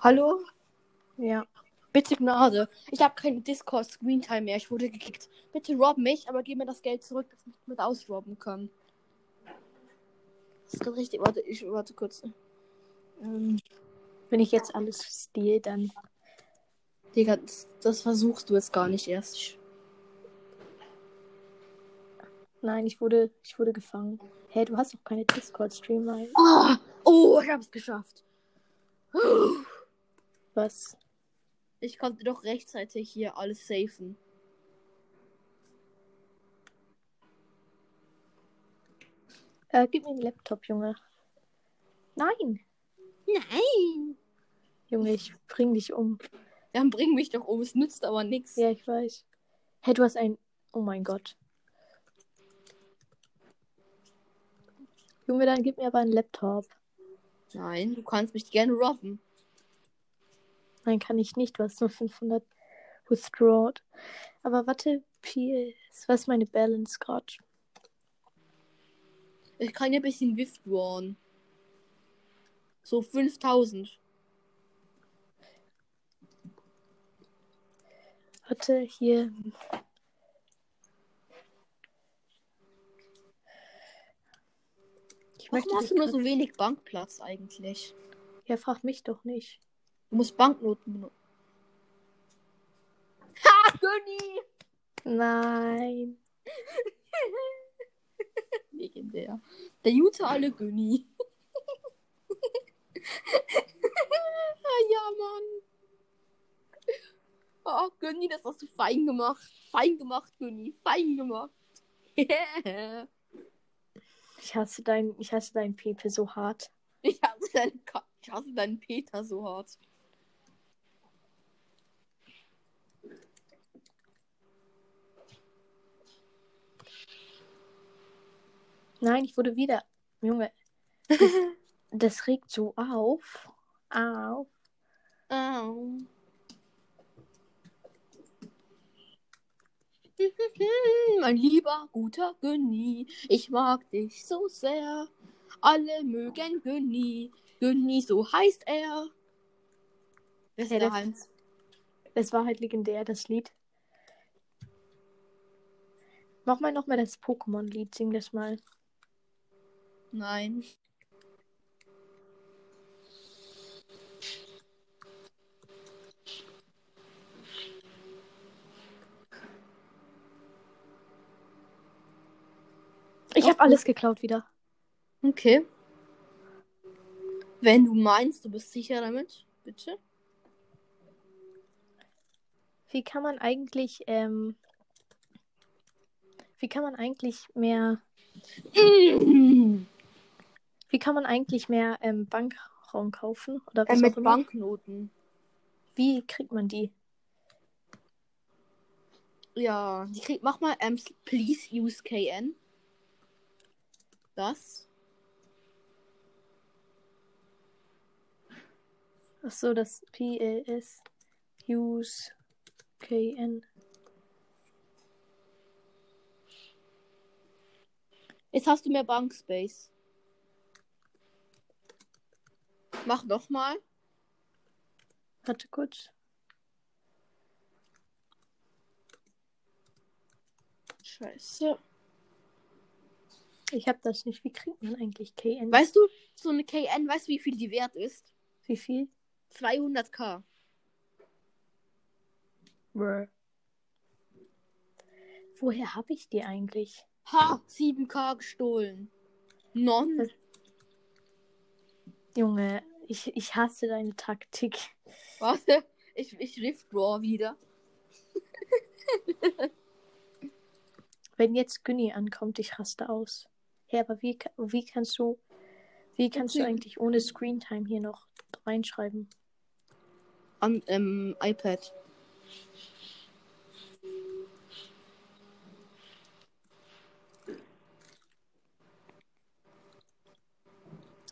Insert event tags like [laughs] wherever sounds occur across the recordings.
Hallo? Ja. Bitte Gnade. Ich habe keine Discord Screentime mehr. Ich wurde gekickt. Bitte rob mich, aber gib mir das Geld zurück, dass ich mit ausrobben kann. Das ist gerade richtig. Warte, ich warte kurz. Ähm, Wenn ich jetzt alles steal, dann. Digga, das, das versuchst du jetzt gar nicht erst. Ich, Nein, ich wurde, ich wurde gefangen. Hä, du hast doch keine Discord-Stream, oh, oh, ich hab's geschafft. Was? Ich konnte doch rechtzeitig hier alles safen. Äh, gib mir den Laptop, Junge. Nein! Nein! Junge, ich bring dich um. Dann bring mich doch um. Es nützt aber nichts. Ja, ich weiß. Hä, du hast ein. Oh mein Gott. Junge, dann gib mir aber einen Laptop. Nein, du kannst mich gerne robben. Nein, kann ich nicht. Du hast nur 500 withdrawed. Aber warte, PS. Was ist meine Balance gerade? Ich kann ja ein bisschen withdrawn. So 5000. Warte, hier. Ich Warum möchte hast du nur so wenig Bankplatz eigentlich? Ja, frag mich doch nicht. Du musst Banknoten benutzen. [laughs] Ha, Günni! Nein. [laughs] Legendär. Der gute alle Günni. [laughs] ja, Mann. Oh, Günni, das hast du fein gemacht. Fein gemacht, Günni. Fein gemacht. Ich hasse dein, ich hasse dein Pepe so hart. [laughs] ich, hasse deinen, Ka- ich hasse deinen Peter so hart. Nein, ich wurde wieder. Junge. [laughs] Das regt so auf. Auf. Au. Mein lieber, guter Günni, ich mag dich so sehr. Alle mögen Günni, Günni, so heißt er. Wer ist Ja, der das- Heinz? Es war halt legendär, das Lied. Mach mal nochmal das Pokémon-Lied, sing das mal. Nein. Habe alles geklaut wieder. Okay. Wenn du meinst, du bist sicher damit, bitte. Wie kann man eigentlich, ähm, wie kann man eigentlich mehr, wie kann man eigentlich mehr ähm, Bankraum kaufen? Oder Äh, was mit auch immer? Banknoten. Wie kriegt man die? Ja, die kriegt, mach mal, ähm, please use KN. Das. Ach so, das PLS Use KN. Jetzt hast du mehr Bankspace. Mach noch mal. Warte kurz. Scheiße. Ich habe das nicht. Wie kriegt man eigentlich KN? Weißt du, so eine KN, weißt du, wie viel die wert ist? Wie viel? 200k. Brr. Woher habe ich die eigentlich? Ha, 7k gestohlen. Non. Das- Junge, ich, ich hasse deine Taktik. Warte, ich, ich withdraw wieder. Wenn jetzt Günni ankommt, ich raste aus. Hä, aber wie, wie kannst du, wie kannst du eigentlich ohne Screentime hier noch reinschreiben? Am ähm, iPad.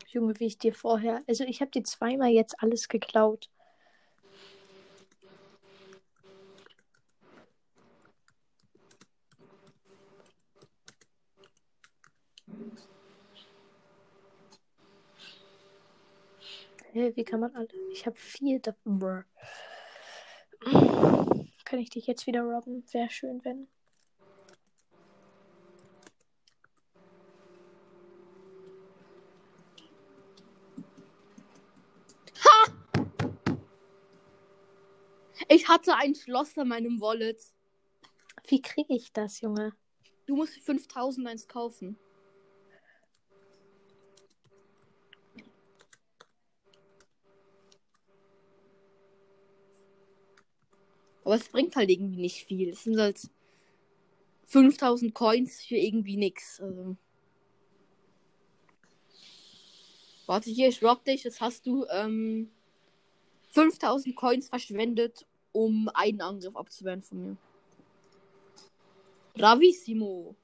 Junge, wie ich dir vorher, also ich habe dir zweimal jetzt alles geklaut. Hä, wie kann man alle? Ich habe vier davon. Kann ich dich jetzt wieder robben? Wäre schön, wenn. Ich hatte ein Schloss an meinem Wallet. Wie kriege ich das, Junge? Du musst für 5000 eins kaufen. Aber es bringt halt irgendwie nicht viel. Es sind halt 5000 Coins für irgendwie nix. Also. Warte hier, ich rob dich. Jetzt hast du ähm, 5000 Coins verschwendet, um einen Angriff abzuwehren von mir. Bravissimo.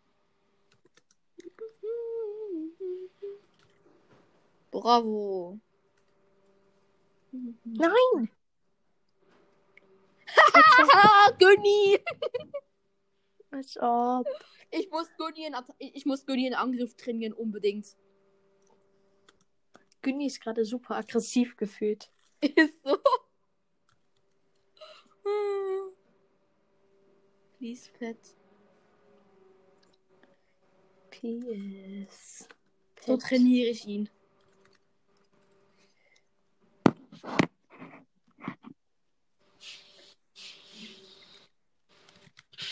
Bravo. Nein! [laughs] Günni! Als ob. Ich muss Günni in, ich muss Günni in Angriff trainieren, unbedingt. Günni ist gerade super aggressiv gefühlt. Ist so. Please, Pet. PS. So trainiere ich ihn.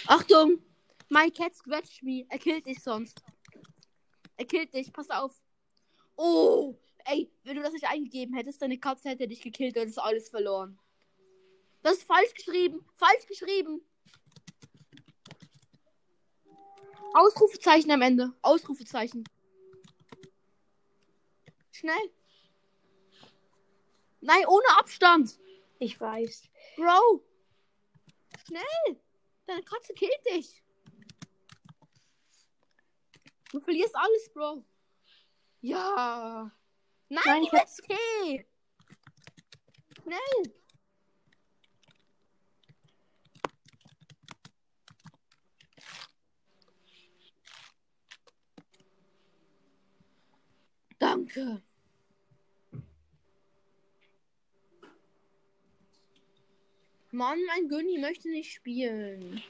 Achtung! My cat scratched me. Er killt dich sonst. Er killt dich, pass auf. Oh! Ey, wenn du das nicht eingegeben hättest, deine Katze hätte dich gekillt und ist alles verloren. Das ist falsch geschrieben. Falsch geschrieben. Ausrufezeichen am Ende. Ausrufezeichen. Schnell. Nein, ohne Abstand. Ich weiß. Bro. Schnell. Deine Katze killt dich. Du verlierst alles, Bro. Ja. Nein, Nein, die ich hab- XP. Schnell. Danke. Mann, mein Günni möchte nicht spielen.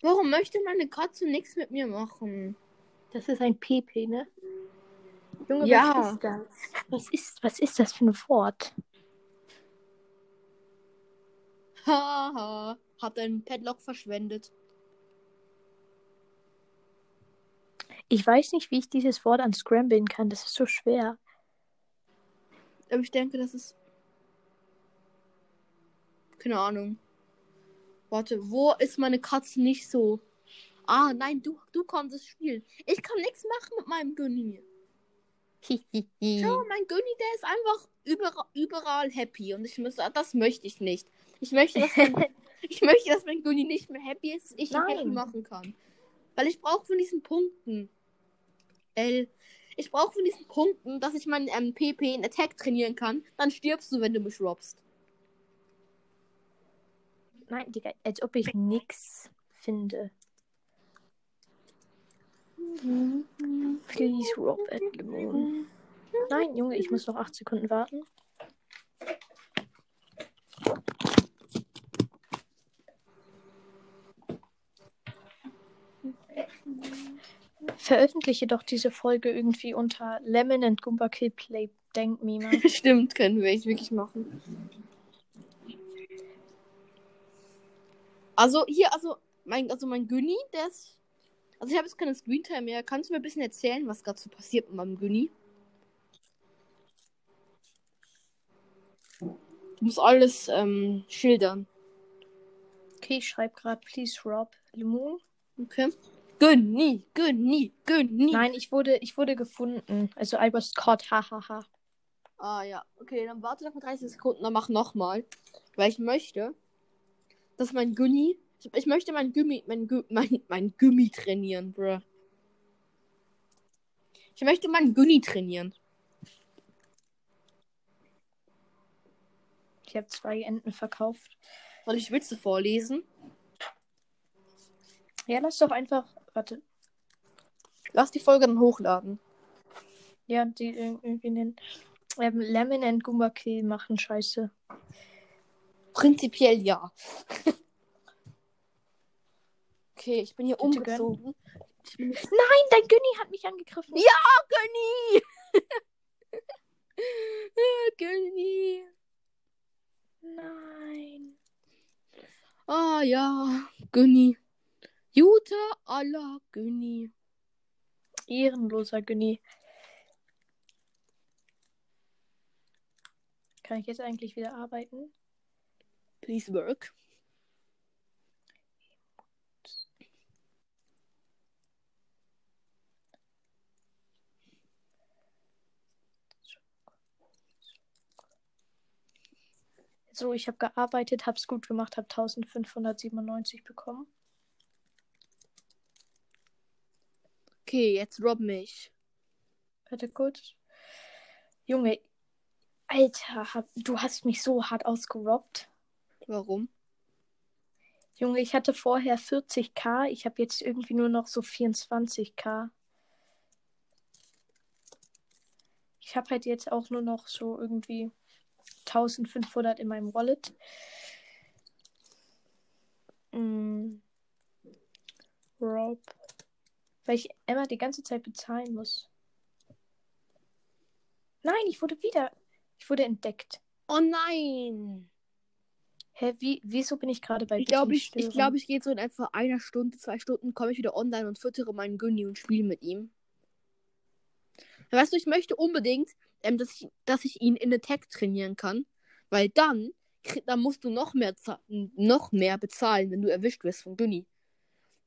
Warum möchte meine Katze nichts mit mir machen? Das ist ein PP, ne? Junge, Ja. was ist das? Was ist, was ist das für ein Wort? Haha, hat einen Padlock verschwendet. Ich weiß nicht, wie ich dieses Wort unscramblen kann. Das ist so schwer. Aber ich denke, das ist. Keine Ahnung. Warte, wo ist meine Katze nicht so? Ah, nein, du, du kannst es spielen. Ich kann nichts machen mit meinem Günni. [laughs] Schau, mein Günni, der ist einfach überall, überall happy. Und ich muss, das möchte ich nicht. Ich möchte, dass mein, [laughs] ich möchte, dass mein Günni nicht mehr happy ist, ich ihn happy machen kann. Weil ich brauche von diesen Punkten. L. Ich brauche von diesen Punkten, dass ich meinen ähm, PP in Attack trainieren kann. Dann stirbst du, wenn du mich robbst. Nein, Digga, als ob ich nix finde. Please, Rob at the moon. Nein, Junge, ich muss noch 8 Sekunden warten. Veröffentliche doch diese Folge irgendwie unter Lemon and Goomba Kill Play Denk me mal. [laughs] Stimmt, können wir echt wirklich machen. Also hier, also mein, also mein Günni, der ist. Also ich habe jetzt keine Screentime mehr. Kannst du mir ein bisschen erzählen, was gerade so passiert mit meinem Günni? Du musst alles ähm, schildern. Okay, ich schreibe gerade Please Rob Lemon. Okay. Günni, Günni, Günni. Nein, ich wurde, ich wurde gefunden. Also I was caught, hahaha. Ah ja, okay, dann warte noch mal 30 Sekunden, dann mach nochmal. Weil ich möchte, dass mein Gummi. Ich, ich möchte mein Gummi, mein, Gü- mein, mein Gummi trainieren, bruh. Ich möchte meinen Gummi trainieren. Ich habe zwei Enten verkauft. Soll ich Witze vorlesen? Ja, lass doch einfach. Warte. Lass die Folge dann hochladen. Ja, die ir- irgendwie nennen. Ähm, Lemon and Goomba Kill machen Scheiße. Prinzipiell ja. [laughs] okay, ich bin hier Bitte umgezogen. Nein, dein Günni hat mich angegriffen. Ja, Gönni! [laughs] Gönni! Nein. Ah ja, Gönni. Jutta alla Gönni. Ehrenloser Günni. Kann ich jetzt eigentlich wieder arbeiten? Please work. So, ich habe gearbeitet, hab's gut gemacht, habe 1597 bekommen. Okay, jetzt rob mich. Warte kurz. Junge, Alter, hab, du hast mich so hart ausgerobbt. Warum? Junge, ich hatte vorher 40k, ich habe jetzt irgendwie nur noch so 24k. Ich habe halt jetzt auch nur noch so irgendwie 1500 in meinem Wallet. Mm. Rob. Weil ich Emma die ganze Zeit bezahlen muss. Nein, ich wurde wieder. Ich wurde entdeckt. Oh nein! Hä, wie, wieso bin ich gerade bei Ich glaube, ich, ich, glaub, ich gehe so in etwa einer Stunde, zwei Stunden, komme ich wieder online und füttere meinen Günni und spiele mit ihm. Weißt du, ich möchte unbedingt, ähm, dass, ich, dass ich ihn in Attack trainieren kann, weil dann, dann musst du noch mehr, noch mehr bezahlen, wenn du erwischt wirst von Günni.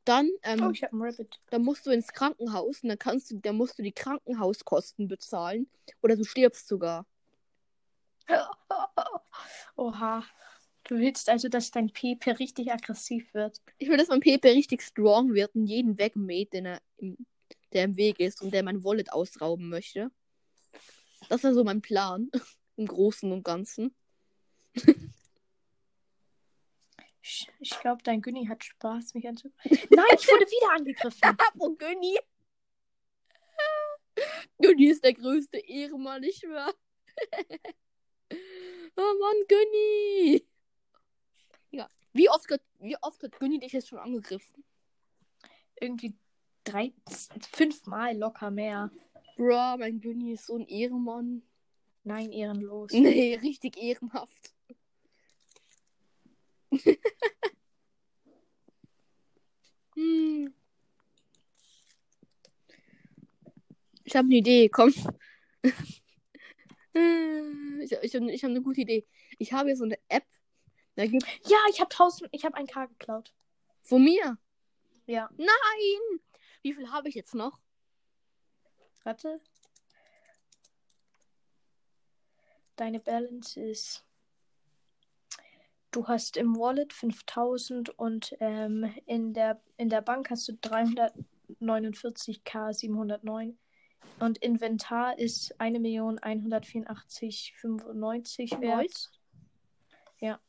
Dann, ähm, Oh, ich habe einen Rabbit. dann musst du ins Krankenhaus und dann kannst du, dann musst du die Krankenhauskosten bezahlen oder du stirbst sogar. [laughs] Oha. Du willst also, dass dein Pepe richtig aggressiv wird. Ich will, dass mein Pepe richtig strong wird und jeden wegmäht, den er im, der im Weg ist und der mein Wallet ausrauben möchte. Das war so mein Plan. [laughs] Im Großen und Ganzen. [laughs] Ich, ich glaube, dein Günni hat Spaß, mich anzu. Nein, ich wurde wieder angegriffen. [laughs] Oh, Günni! Günni ist der größte Ehrenmann, nicht wahr? [laughs] oh Mann, Günni! Ja. Wie oft, hat- wie oft hat Günni dich jetzt schon angegriffen? Irgendwie drei, fünfmal locker mehr. Bro, mein Günni ist so ein Ehrenmann. Nein, ehrenlos. Nee, richtig ehrenhaft. Hm. Ich habe eine Idee, komm. [laughs] ich ich habe ich hab eine gute Idee. Ich habe hier so eine App. Da gibt Ja, ich habe tausend, ich habe ein K geklaut. von mir. Ja, Nein! Wie viel habe ich jetzt noch? warte. Deine Balance ist. Du hast im Wallet 5000 und ähm, in, der, in der Bank hast du 349k 709. Und Inventar ist 1.184.95 wert. Nice. Ja.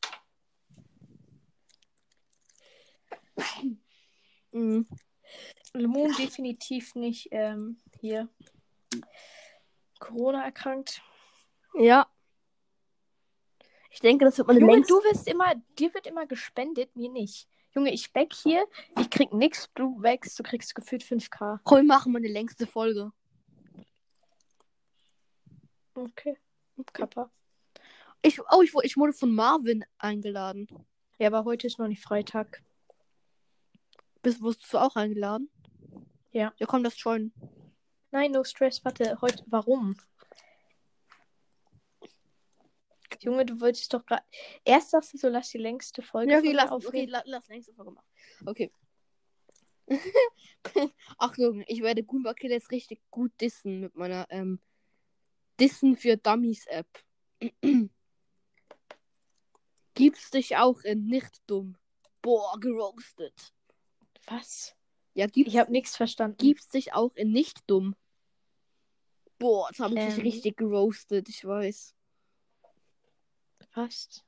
Mhm. Lemon definitiv nicht ähm, hier Corona erkrankt. Ja. Ich denke, das wird meine Junge, längste. du wirst immer, dir wird immer gespendet, mir nicht. Junge, ich back hier, ich krieg nix, du wächst, du kriegst gefühlt 5k. Komm, wir machen meine längste Folge. Okay. Kappa. Ich, oh, ich, ich wurde von Marvin eingeladen. Ja, aber heute ist noch nicht Freitag. Bist, wurdest du auch eingeladen? Ja. Ja, komm, das schon. Nein, no stress, warte, heute, warum? Junge, du wolltest doch gerade. Erst sagst du so, lass die längste Folge Ja, okay, lass, okay, aufnehmen. la, lass längste Folge machen. Okay. [laughs] Achtung, ich werde Goomba Kid jetzt richtig gut dissen mit meiner ähm, Dissen für Dummies App. [clears throat] Gibt's dich auch in nicht dumm? Boah, geroastet. Was? Ja, Ich habe nichts verstanden. gibt's dich auch in nicht dumm? Boah, jetzt habe ich dich Ähm. richtig geroastet, ich weiß. Was?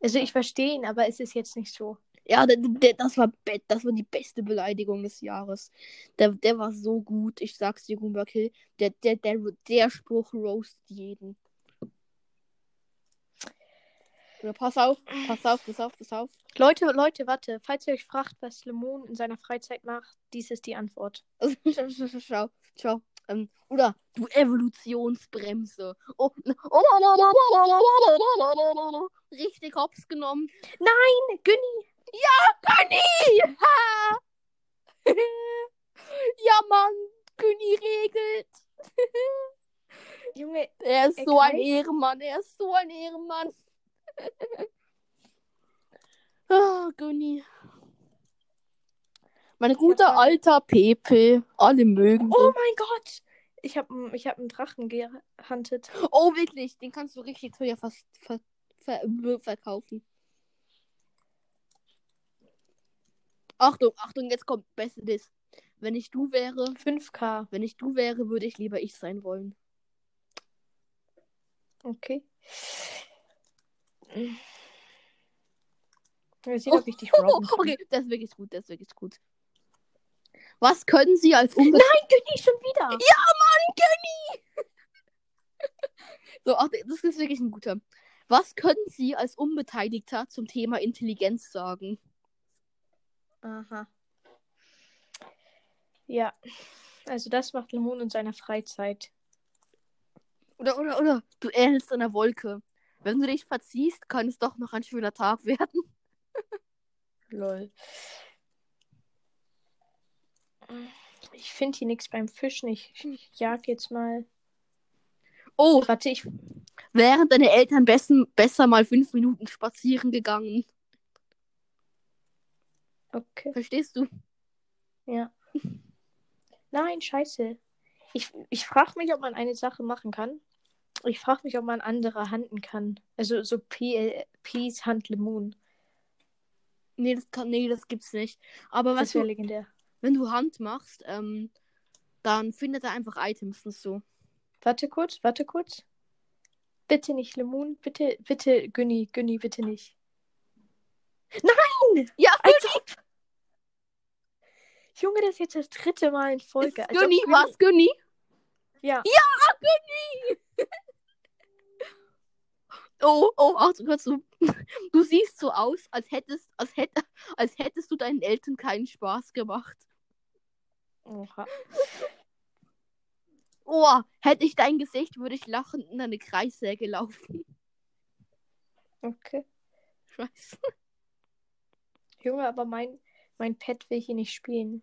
Also ich verstehe ihn, aber es ist jetzt nicht so. Ja, der, der, das, war das war die beste Beleidigung des Jahres. Der, der war so gut. Ich sag's dir, Goomba Kill. Der, der, der, der Spruch roast jeden. Oder pass auf, pass auf, pass auf, pass auf. Leute, Leute, warte. Falls ihr euch fragt, was Lemon in seiner Freizeit macht, dies ist die Antwort. [laughs] schau. schau. Ähm, oder du Evolutionsbremse. Oh, oh, richtig hops genommen. Nein, Günni. Ja, Günni! Ja, Mann, Günni regelt. Junge, er ist er so ein Ehrenmann, er ist so ein Ehrenmann. ah, Günni. Mein guter alter Pepe. Alle mögen Oh den. mein Gott. Ich habe ich hab einen Drachen gehuntet. Oh, wirklich, den kannst du richtig teuer fast ver ver verkaufen. Achtung, Achtung, jetzt kommt Bestes. Wenn ich du wäre, 5k. wenn ich du wäre, würde ich lieber ich sein wollen. Okay. [laughs] Wir sehen, ob ich dich kann. Okay, das ist wirklich gut, das ist wirklich gut. Was können Sie als Umwelt... Nein, Günni, schon wieder. Ja, Mann, Kenny! [laughs] so, ach, das ist wirklich ein guter. Was können Sie als Unbeteiligter zum Thema Intelligenz sagen? Aha. Ja. Also das macht Lemon in seiner Freizeit. Oder, oder, oder, du ähnelst einer Wolke. Wenn du dich verziehst, kann es doch noch ein schöner Tag [laughs] werden. Lol. Ich finde hier nichts beim Fischen. Ich, ich jag jetzt mal. Oh, Warte, ich. wären deine Eltern bessen, besser mal fünf Minuten spazieren gegangen. Okay. Verstehst du? Ja. Nein, scheiße. Ich, ich frage mich, ob man eine Sache machen kann. Ich frage mich, ob man andere handen kann. Also so P Please Hand Lemon. Nee, das kann, nee, das gibt's nicht. Aber Das was wäre du, legendär. Wenn du Hand machst, ähm, dann findet er einfach Items und so. Warte kurz, warte kurz. Bitte nicht Lemon. Bitte, bitte, Günni, Günni, bitte nicht. Nein! Ja, ob. Junge, das ist jetzt das dritte Mal in Folge. ist Als ob Günni, Günni- was, Günni? [laughs] Oh, oh, Achtung, hörst du. [laughs] Du siehst so aus, als hättest, als, hätt, als hättest du deinen Eltern keinen Spaß gemacht. Oha. Oh, hätte ich dein Gesicht, würde ich lachend in eine Kreissäge laufen. Okay. Scheiße. Junge, aber mein, mein Pet will hier nicht spielen.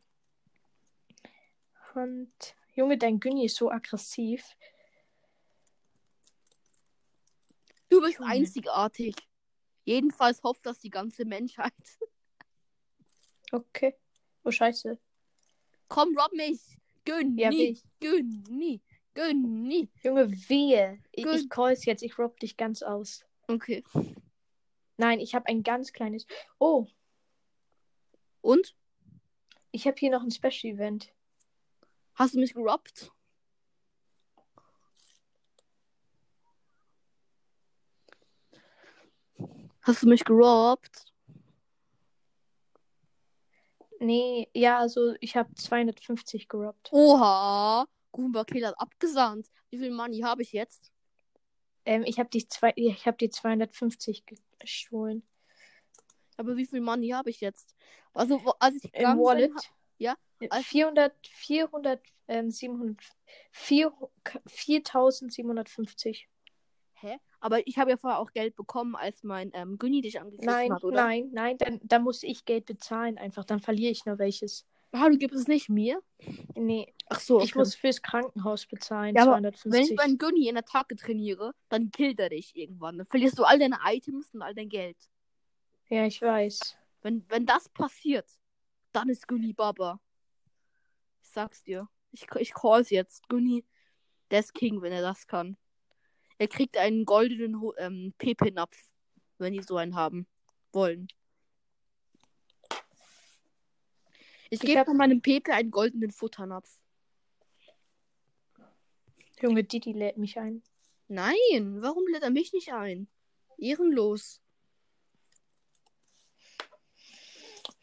Und. Junge, dein Günni ist so aggressiv. Du bist Junge. einzigartig. Jedenfalls hofft das die ganze Menschheit. [laughs] Okay. Oh, scheiße. Komm, rob mich. Gönn Ja, nie. Gönn nie. Gönn nie. Junge, wehe. Ich, Gut. ich call's jetzt. Ich rob dich ganz aus. Okay. Nein, ich habe ein ganz kleines. Oh, Und? ich habe hier noch ein Special Event. Hast du mich gerobbt? Hast du mich gerobbt? Nee, ja, also ich habe 250 gerobbt. Oha. Goomba Kill hat abgesandt. Wie viel Money habe ich jetzt? Ähm, ich habe die zwei, ich habe die 250 gestohlen. Aber wie viel Money habe ich jetzt? Also, als ich Im Wallet. ha- ja, als- 400, 400, ähm, 700, 4, 4750. Hä? Aber ich habe ja vorher auch Geld bekommen, als mein ähm, Günni dich angegriffen Nein, hat, oder? nein, nein, dann, dann muss ich Geld bezahlen einfach. Dann verliere ich nur welches. Ah, du gibst es nicht mir? Nee, Ach so, ich muss fürs Krankenhaus bezahlen. Ja, aber 250. Wenn ich meinen Günni in Attacke trainiere, dann killt er dich irgendwann. Dann verlierst du all deine Items und all dein Geld. ja, ich weiß. Wenn, wenn das passiert, dann ist Günni Baba. Ich sag's dir. Ich, ich call's jetzt. Günni, der ist King, wenn er das kann. Er kriegt einen goldenen ähm, Pepe-Napf, wenn die so einen haben wollen. Ich Ich gebe hab- meinem Pepe einen goldenen Futternapf. Junge, Didi lädt mich ein. Nein, warum lädt er mich nicht ein? Ehrenlos.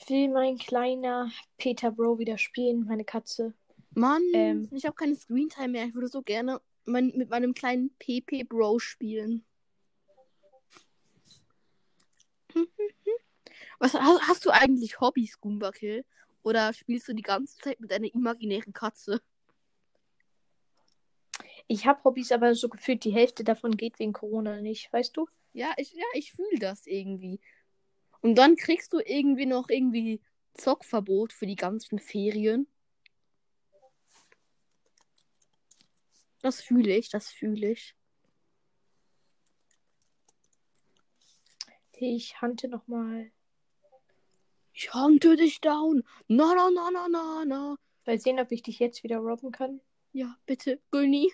will mein kleiner Peter Bro wieder spielen, meine Katze. Mann, Ähm. ich habe keine Screentime mehr. Ich würde so gerne mein, mit meinem kleinen PP Bro spielen. Was hast, hast du eigentlich Hobbys, Goomba Kill? Oder spielst du die ganze Zeit mit einer imaginären Katze? Ich habe Hobbys, aber so gefühlt die Hälfte davon geht wegen Corona nicht, weißt du? Ja, ich, ja, ich fühle das irgendwie. Und dann kriegst du irgendwie noch irgendwie Zockverbot für die ganzen Ferien. Das fühle ich, das fühle ich. Ich hante nochmal. Ich hunte dich down. Na, na, na, na, na, na. Mal sehen, ob ich dich jetzt wieder robben kann. Ja, bitte, Günni.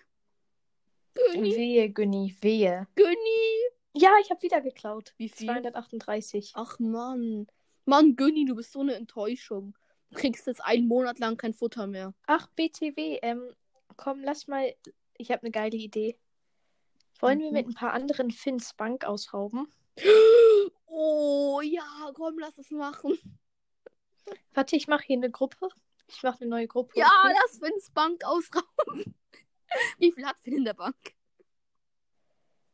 Günni, Wehe, Günni, wehe. Günni. Ja, ich habe wieder geklaut. Wie viel? 238. Ach, Mann. Mann, Günni, du bist so eine Enttäuschung. Du kriegst jetzt einen Monat lang kein Futter mehr. Ach, BTW, ähm, komm, lass mal. Ich habe eine geile Idee. Wollen wir Mhm. mit ein paar anderen Finns Bank ausrauben? [gasps] Oh, ja, komm, lass es machen. Warte, ich mache hier eine Gruppe. Ich mache eine neue Gruppe. Ja, okay? lass Finns Bank ausrauben. [laughs] Wie viel hat Finn in der Bank?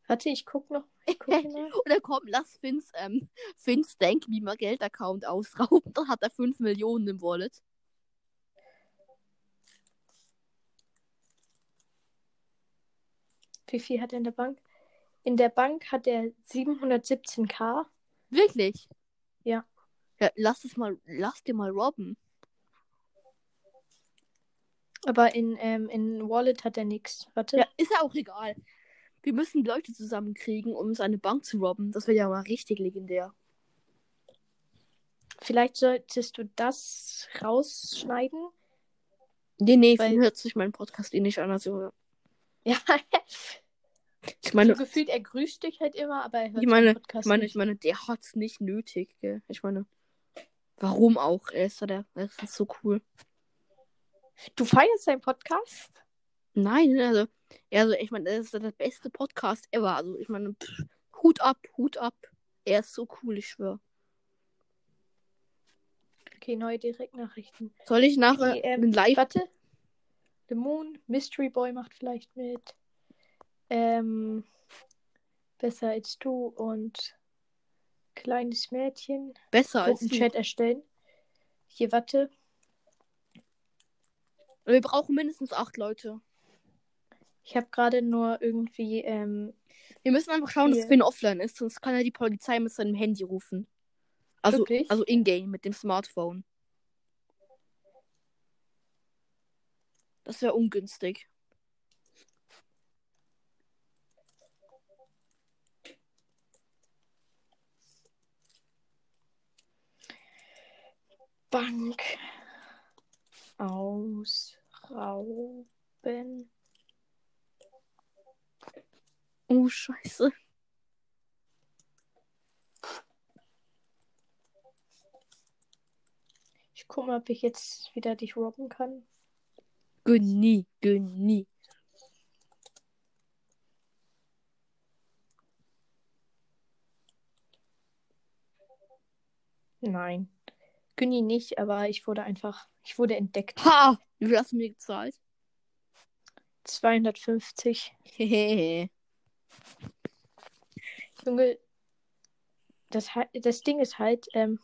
Warte, ich guck noch. Ich guck. [laughs] Oder komm, lass Finns, ähm, Finns Denkbeamer Geld-Account ausrauben. Dann hat er 5 Millionen im Wallet. Wie viel hat er in der Bank? In der Bank hat er 717k. Wirklich? Ja. Ja, lass es mal, lass dir mal robben. Aber in, ähm, in Wallet hat er nichts. Warte. Ja, ist ja auch egal. Wir müssen Leute zusammenkriegen, um seine Bank zu robben. Das wäre ja mal richtig legendär. Vielleicht solltest du das rausschneiden. Nee, nee, Weil- hört sich meinen Podcast eh nicht an. Also, Ja. [laughs] ich meine, so gefühlt, er grüßt dich halt immer, aber er hört ich meine, Podcast ich meine, nicht. ich meine, der hat's nicht nötig, gell? Ich meine, warum auch? Er ist der, er ist so cool. Du feierst seinen Podcast? Nein, also, also ich meine, das ist der beste Podcast ever. Also, ich meine, pff, Hut ab, Hut ab. Er ist so cool, ich schwöre. Okay, neue Direktnachrichten. Soll ich nachher Okay, ähm, Live? Warte. The Moon, Mystery Boy macht vielleicht mit. Ähm, besser als du und kleines Mädchen. Besser als du. Gruppenchat erstellen. Hier, warte. Wir brauchen mindestens acht Leute. Ich habe gerade nur irgendwie, ähm, Wir müssen einfach schauen, dass. Finn offline ist, sonst kann er die Polizei mit seinem Handy rufen. Also, Wirklich? also in-game mit dem Smartphone. Das wäre ungünstig. Bank ausrauben. Oh, scheiße. Ich guck mal, ob ich jetzt wieder dich robben kann. Genie, Genie. Nein. Günni nicht, aber ich wurde einfach, ich wurde entdeckt. Ha! Wie viel hast du mir gezahlt? 250. Hehehe. [laughs] Junge, das, das Ding ist halt, ähm,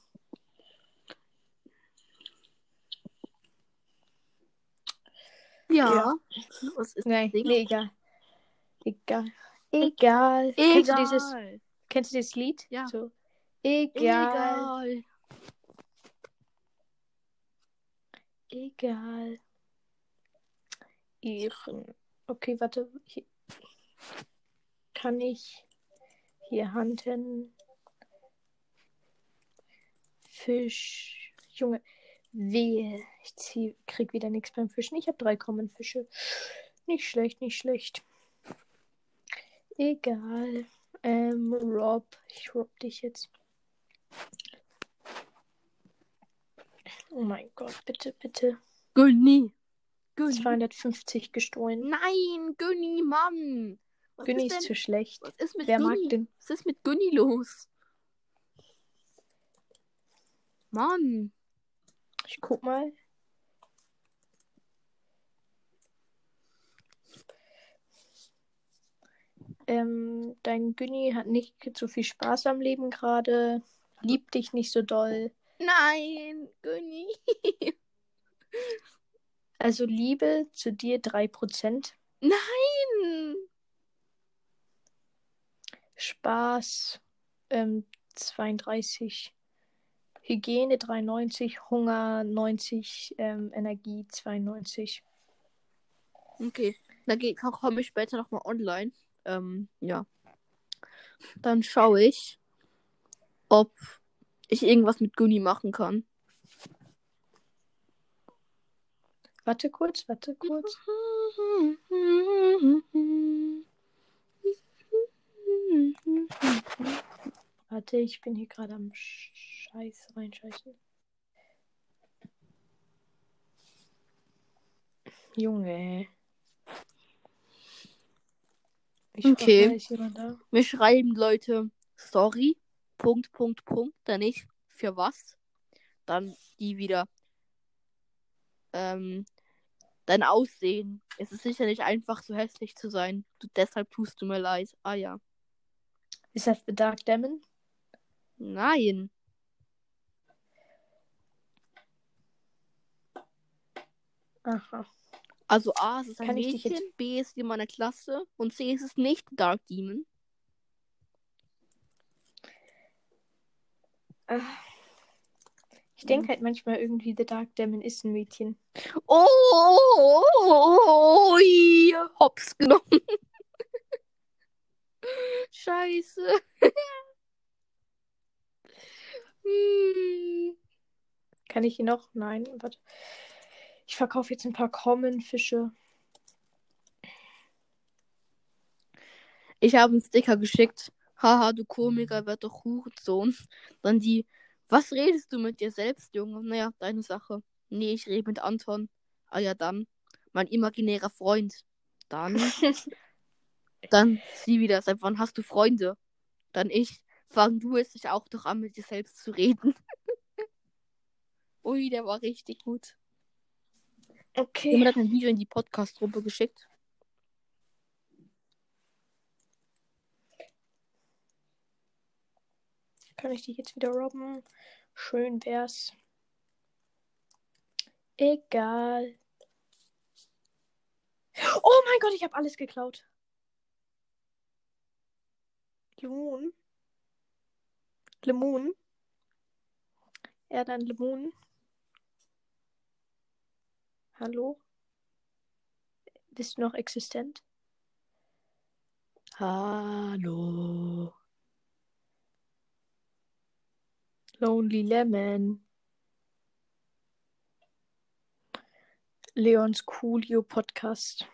ja. Ja. Was ist nein, nee, egal. Egal. Egal. Kennst du Egal. dieses, kennst du dieses Lied? Ja. So. Egal. Egal. Egal. Ihren. Okay, warte. Hier. Kann ich hier handeln? Fisch. Junge. Wehe. Ich zieh, krieg wieder nichts beim Fischen. Ich habe drei Common Fische. Nicht schlecht, nicht schlecht. Egal. Ähm, Rob. Ich rob dich jetzt. Oh mein Gott, bitte, bitte. Genie. Genie. 250 gestohlen. Nein, Gönni, Mann. Was Günni ist ist zu schlecht. was ist mit Wer Günni? mag den? Was ist mit Günni los? Mann. Ich guck mal. Ähm, dein Günni hat nicht so viel Spaß am Leben gerade. Liebt dich nicht so doll. Nein, Günni. [laughs] Also Liebe zu dir 3%. Nein. Spaß ähm, 32. Hygiene 93. Hunger 90. Ähm, Energie 92. Okay, dann komme ich später nochmal online. Ähm, ja. Dann schaue ich, ob ich irgendwas mit Günni machen kann. Warte kurz, warte kurz. Warte, ich bin hier gerade am Scheiß reinscheißen. Junge. Ich Okay. da? Mir schreiben Leute, sorry, Punkt, Punkt, Punkt, dann nicht, für was? Dann die wieder. Ähm, dein Aussehen. Es ist sicher nicht einfach, so hässlich zu sein. Du, deshalb tust du mir leid. Ah ja. Ist das The Dark Demon? Nein. Aha. Also A, es ist ein Kann Mädchen, B ist in meiner Klasse und C ist es nicht Dark Demon. Ich denke halt manchmal irgendwie, The Dark Demon ist ein Mädchen. Oh, ui, hops genommen. Scheiße. Hm. Kann ich ihn noch? Nein, warte. Ich verkaufe jetzt ein paar Common-Fische. Ich habe einen Sticker geschickt. Haha, du Komiker, werd doch Hurensohn. Dann die, was redest du mit dir selbst, Junge? Naja, deine Sache. Nee, ich rede mit Anton. Ah ja, dann. Mein imaginärer Freund. Dann. [laughs] dann sie wieder. Seit wann hast du Freunde? Dann ich. Fang du es dich auch doch an, mit dir selbst zu reden. [laughs] Ui, der war richtig gut. Okay. Jemand hat ein Video in die Podcast-Gruppe geschickt. Kann ich dich jetzt wieder robben? Schön wär's. Egal. Oh mein Gott, ich habe alles geklaut. Lemon. Lemon. Ja, dann Lemon. Hallo? Bist du noch existent? Hallo. Lonely Lemon. Leons Coolio Podcast.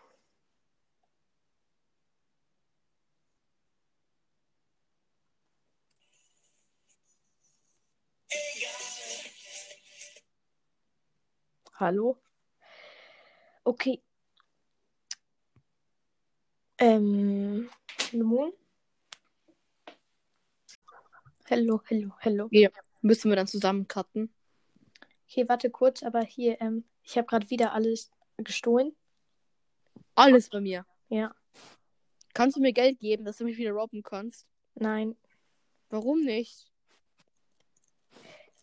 Hallo? Okay. Ähm, Lemon? Hello, hello, hello. Müssen wir dann zusammen cutten. Okay, warte kurz, aber hier, ähm, ich habe gerade wieder alles gestohlen. Alles bei mir. Ja, Kannst du mir Geld geben, dass du mich wieder robben kannst? nein. Warum nicht?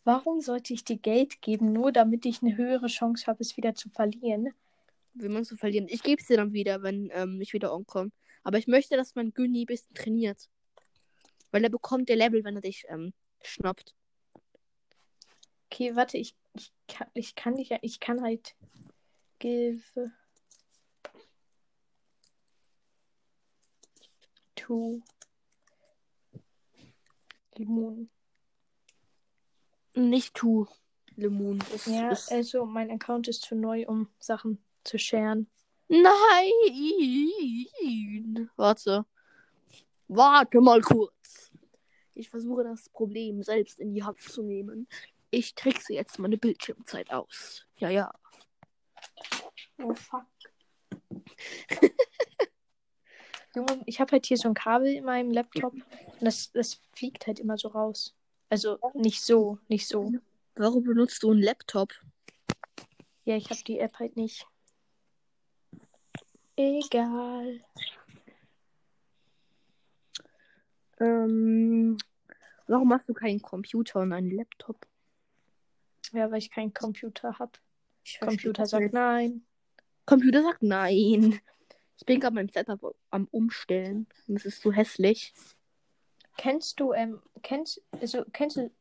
Warum sollte ich dir Geld geben, nur damit ich eine höhere Chance habe, es wieder zu verlieren? Will man so verlieren? Ich gebe es dir dann wieder, wenn ähm, ich wieder ankomme. Aber ich möchte, dass mein Günni ein bisschen trainiert. Weil er bekommt der Level, wenn er dich ähm, schnappt. Okay, warte, ich, ich, kann, ich kann dich ja, ich kann halt. Give. To. Limon. Nicht tu, Lemon. Das Ja, ist... also mein Account ist zu neu, um Sachen zu sharen. Nein! Warte. Warte mal kurz. Ich versuche das Problem selbst in die Hand zu nehmen. Ich trickse jetzt meine Bildschirmzeit aus. Ja, ja. Oh fuck. [laughs] Junge, ich habe halt hier so ein Kabel in meinem Laptop und das, das fliegt halt immer so raus. Also nicht so, nicht so. Warum benutzt du einen Laptop? Ja, ich habe die App halt nicht. Egal. Ähm, warum hast du keinen Computer und einen Laptop? Ja, weil ich keinen Computer habe. Computer sagt nicht. nein. Computer sagt nein. Ich bin gerade mein Setup am Umstellen. Und es ist so hässlich. Kennst du, ähm, kennst, also, kennst du,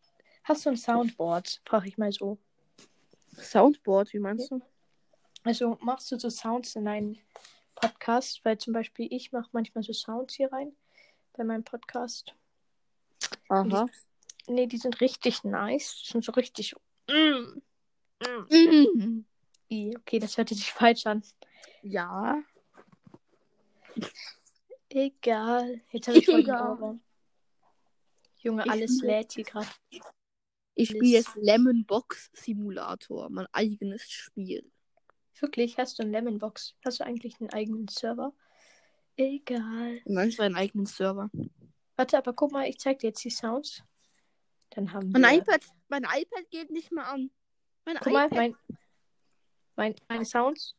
hast du ein Soundboard? Frag ich mal so. Soundboard, wie meinst du? Also, machst du so Sounds in deinen Podcast? Weil zum Beispiel ich mache manchmal so Sounds hier rein bei meinem Podcast. Aha. Nee, die sind richtig nice. Die sind so richtig. Mm, mm. I, Okay, das hörte sich falsch an. Ja. Egal. Jetzt habe ich voll. Junge, Ich alles lädt hier gerade. Ich spiele jetzt Lemon Box Simulator, mein eigenes Spiel. Wirklich, hast du einen Lemonbox? Hast du eigentlich einen eigenen Server? Egal. Nein, es war ein eigenen Server. Warte, aber guck mal, ich zeig dir jetzt die Sounds. Dann haben mein wir... iPad, mein iPad geht nicht mehr an. Mein Guck iPad... mal, mein, mein, meine Sounds.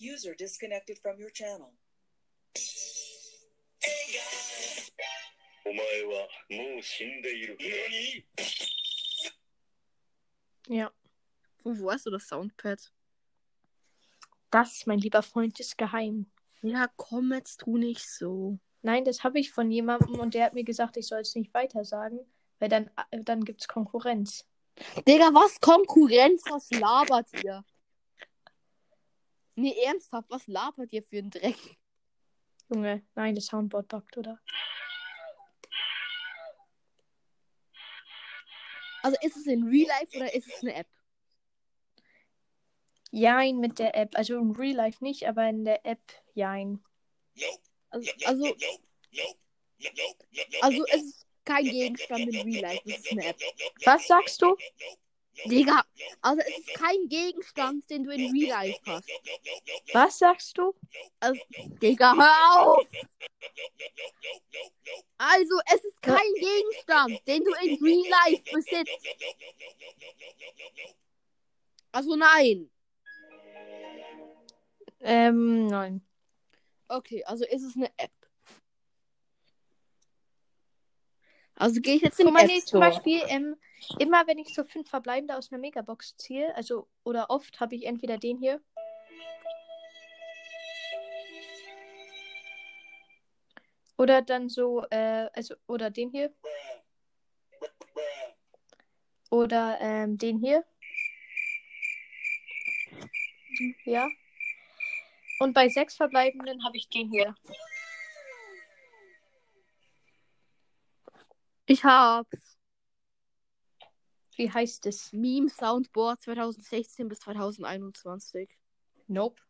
User disconnected from your channel. Ja. Wo, wo hast du das Soundpad? Das, mein lieber Freund, ist geheim. Ja, komm jetzt, tu nicht so. Nein, das habe ich von jemandem und der hat mir gesagt, ich soll es nicht weiter sagen, weil dann, äh, dann gibt es Konkurrenz. Digga, was Konkurrenz? Was labert ihr? Nee, ernsthaft, was labert ihr für einen Dreck? Junge, nein, das Soundboard buggt, oder? Also ist es in Real Life oder ist es eine App? Jein mit der App. Also in Real Life nicht, aber in der App jein. Also, also, also es ist kein Gegenstand in Real Life, es ist eine App. Was sagst du? Digga, also es ist kein Gegenstand, den du in Real Life hast. Was sagst du? Also, Digga, hör auf! Also, es ist kein Gegenstand, den du in Real Life besitzt. Also nein. Ähm, nein. Okay, also ist es eine App. Also gehe ich jetzt in mal, App nee, zum Store. Beispiel, ähm, immer wenn ich so fünf Verbleibende aus einer Megabox ziehe, also, oder oft habe ich entweder den hier. Oder dann so, äh, also, oder den hier. Oder ähm, den hier. Ja. Und bei sechs Verbleibenden habe ich den hier. Ich hab's. Wie heißt es? Meme Soundboard 2016 bis 2021. Nope.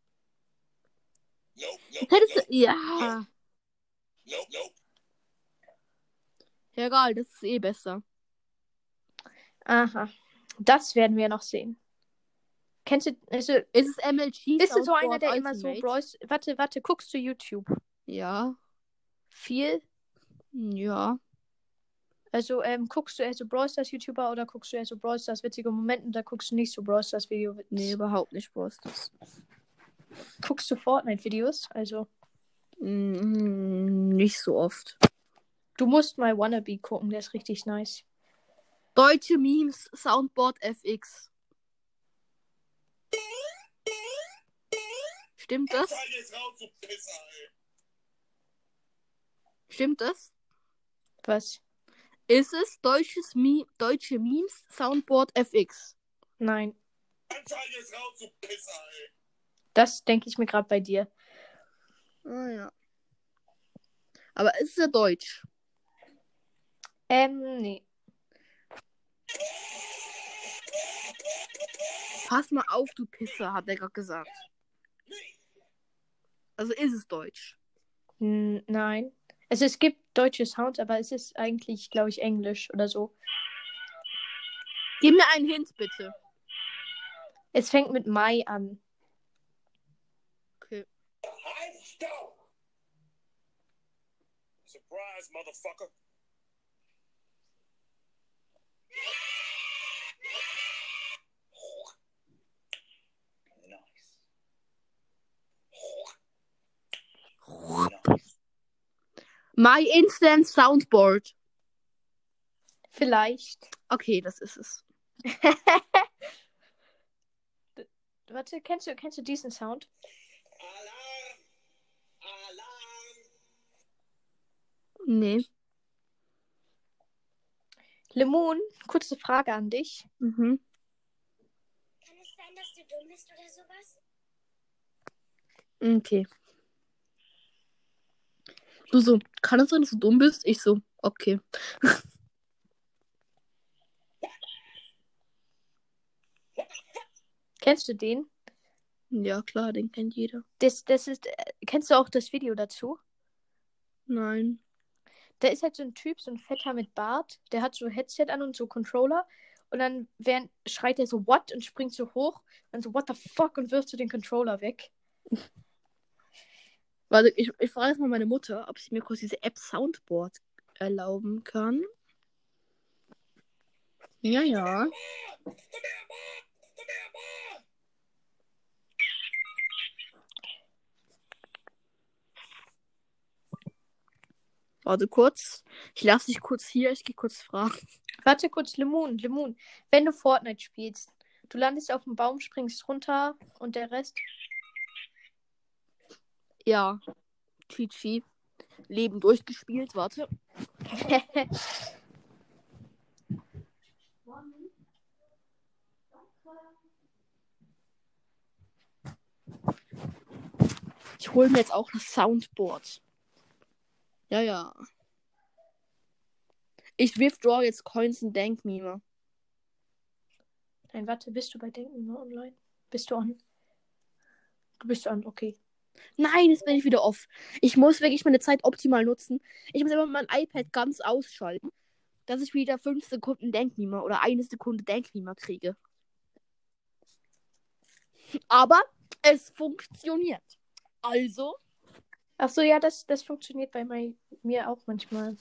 Das hättest du. Ja. Ja, egal, das ist eh besser. Aha. Das werden wir noch sehen. Kennst du, also, Ist es MLG? bist du so einer, der immer so? Bros. Warte, warte, guckst du YouTube? Ja. Viel? Ja. Also, ähm, guckst du eher so Brawl Stars YouTuber oder guckst du eher so Brawl Stars witzige Momente oder guckst du nicht so Brawl Stars Video? Nee, überhaupt nicht, Bros. Das. Guckst du Fortnite Videos? Also, Mm, nicht so oft. du musst mal Wannabe gucken, der ist richtig nice. Deutsche Memes Soundboard FX. Stimmt das? Stimmt das? Was? Ist es deutsches Me deutsche Memes Soundboard FX? Nein. Das denke ich mir gerade bei dir. Ah ja. Aber ist es ja deutsch? Ähm, nee. Pass mal auf, du Pisser, hat er gerade gesagt. Also ist es deutsch. Nein. Also, es gibt deutsche Sounds, aber es ist eigentlich, glaube ich, Englisch oder so. Gib mir einen Hint, bitte. Es fängt mit Mai an. Okay. Surprise, motherfucker. My Instant Soundboard. Vielleicht. Okay, das ist es. [laughs] Warte, kennst du, kennst du diesen Sound? Alarm! Alarm! Nee. Lemon, kurze Frage an dich. Mhm. Kann es sein, dass du dumm bist oder sowas? Okay. Du so, kann es sein, dass du dumm bist? Ich so, okay. [laughs] Kennst du den? Ja, klar, den kennt jeder. Das, das ist, äh, kennst du auch das Video dazu? Nein. Da ist halt so ein Typ, so ein Fetter mit Bart, der hat so Headset an und so Controller. Und dann während, schreit er so, what? Und springt so hoch. Und so, what the fuck? Und wirft so den Controller weg. [laughs] Warte, ich, ich frage jetzt mal meine Mutter, ob sie mir kurz diese App Soundboard erlauben kann. Ja, ja. Warte kurz. Ich lasse dich kurz hier, ich gehe kurz fragen. Warte kurz, Lemon, Lemon. Wenn du Fortnite spielst, du landest auf dem Baum, springst runter und der Rest. Ja. GG. Leben durchgespielt, warte. [laughs] Ich hole mir jetzt auch das Soundboard. Ja, ja. Ich withdraw jetzt Coins und Denkmeme. Nein, warte, bist du bei nur online? Bist du an? Du bist an, okay. Nein, jetzt bin ich wieder off. Ich muss wirklich meine Zeit optimal nutzen. Ich muss immer mein iPad ganz ausschalten, dass ich wieder 5 Sekunden Denkmeme oder eine Sekunde Denkmeme kriege. Aber es funktioniert. Also, Ach so, ja, das, das funktioniert bei mei- mir auch manchmal.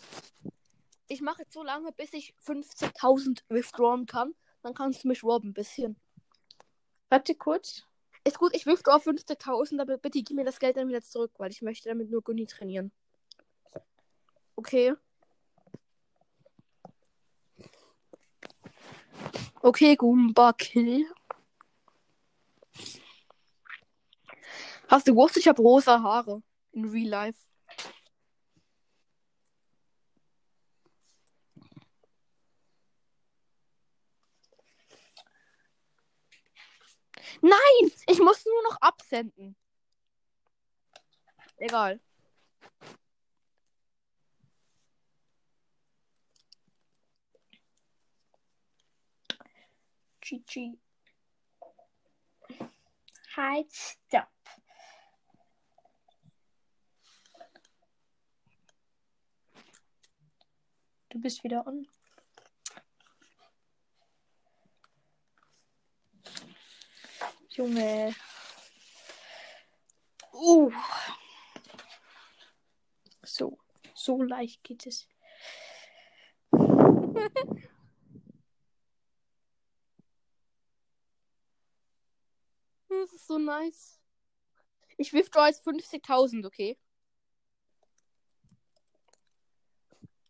ich mache jetzt so lange, bis ich 50.000 withdrawn kann. Dann kannst du mich robben, ein bisschen. Warte kurz. Ist gut, ich withdraw 50.000, aber bitte gib mir das Geld dann wieder zurück, weil ich möchte damit nur Gunni trainieren. Okay. Okay, Goomba Kill. Hast du gewusst, ich habe rosa Haare in Real Life? Nein, ich muss nur noch absenden. Egal. GG. Halt, stopp. Du bist wieder on. Junge. Uh. So, so leicht geht es. Das ist so nice. Ich withdraw jetzt 50.000, okay?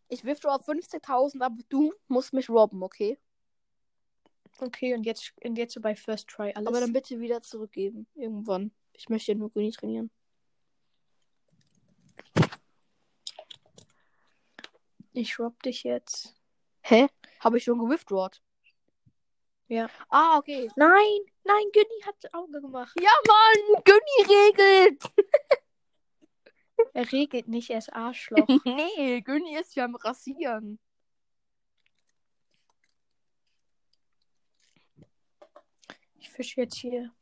Ich withdraw 50.000, aber du musst mich robben, okay? Okay, und jetzt, und jetzt so bei First Try alles. Aber dann bitte wieder zurückgeben. Irgendwann. Ich möchte ja nur Guni trainieren. ich rob dich jetzt. Hä? Habe ich schon gewithdrawt? Ja. Ah, okay. Nein, nein, Günni hat Auge gemacht. Ja, Mann! Günni regelt! [laughs] Er regelt nicht, er ist Arschloch. [laughs] nee, Günni ist ja am Rasieren. Ich fische jetzt hier.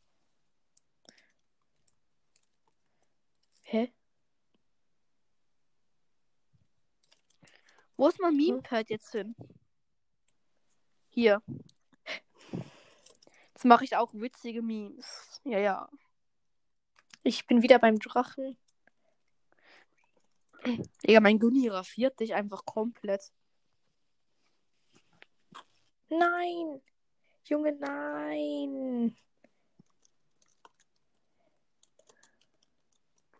Hä? Wo ist mein Meme-Pad jetzt hin? Hier. Jetzt mache ich auch witzige Memes. Ja, ja. Ich bin wieder beim Drachen. Digga, mein Gunni rasiert dich einfach komplett. Nein! Junge, nein!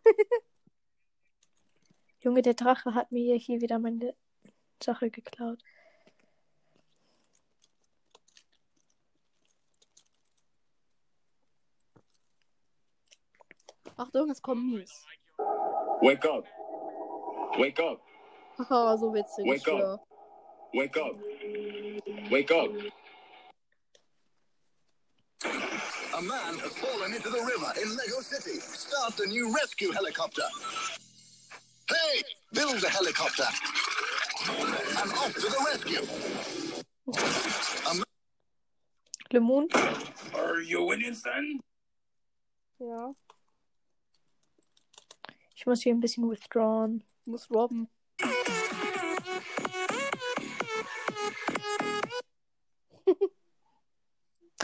[laughs] Junge, der Drache hat mir hier wieder meine Sache geklaut. Achtung, es kommen Memes. Wake up. Wake up. Haha, [laughs] so witzig. Wake schwör. Wake up. Wake up. A man has fallen into the river in Lego City. Start the new rescue helicopter. Hey, build a helicopter. And off to the rescue. Lemon? Are you winning, son? Ja, Ich muss hier ein bisschen withdrawn. muss robben. [laughs]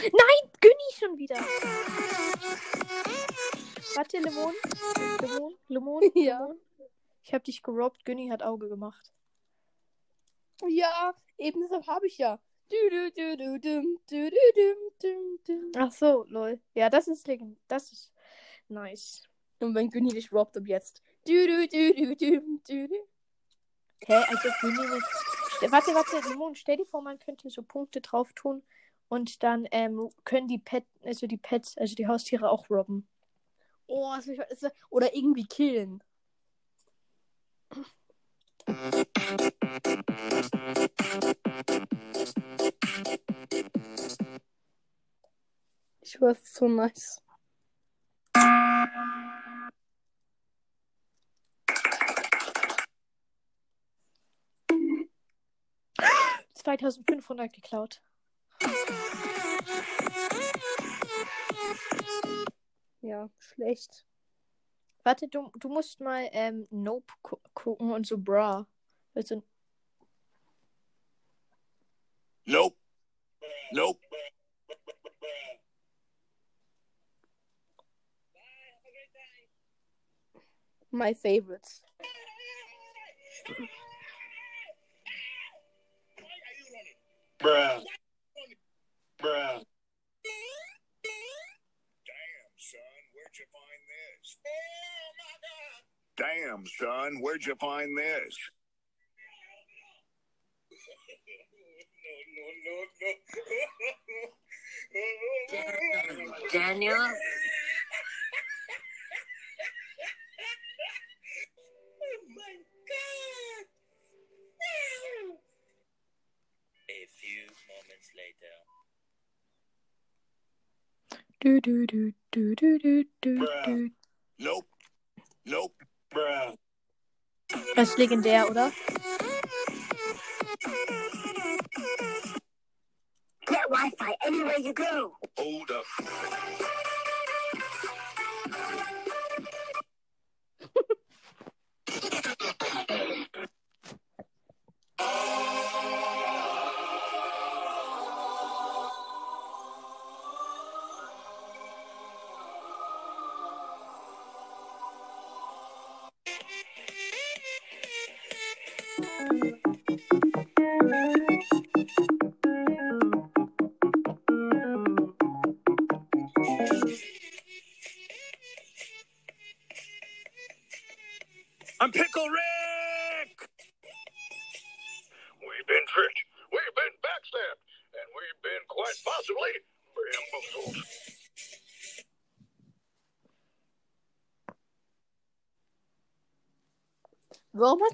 Nein, Günni schon wieder. Warte, Lemon. Lemon, Lemon, [laughs] Ja. Lemon. Ich hab dich gerobbt. Günni hat Auge gemacht. Ja, eben deshalb habe ich ja. Ach so, lol. Ja, das ist legend. Das ist nice. Und wenn Günni dich robbt ab jetzt. Hä, also Günni. Ste- Warte, warte, Lemon, stell dir vor, man könnte so Punkte drauf tun und dann ähm, können die Pet, also die Pets, also die Haustiere auch robben. Oh, das mich, das, oder irgendwie killen. Ich ist so nice. 2500 geklaut. Ja, schlecht. Warte, du, du musst mal ähm, Nope gu gucken und so Bra. Also, Nope. Nope. My favorites. Bruh. Bruh. Damn, son, where'd you find this? Damn, son, where'd you find this? Daniel? A few moments later. du, du, du, du, du, du, du, du. Nope. Nope. Bruh. Das ist legendär, oder? Get Wi-Fi anywhere you go. Hold up.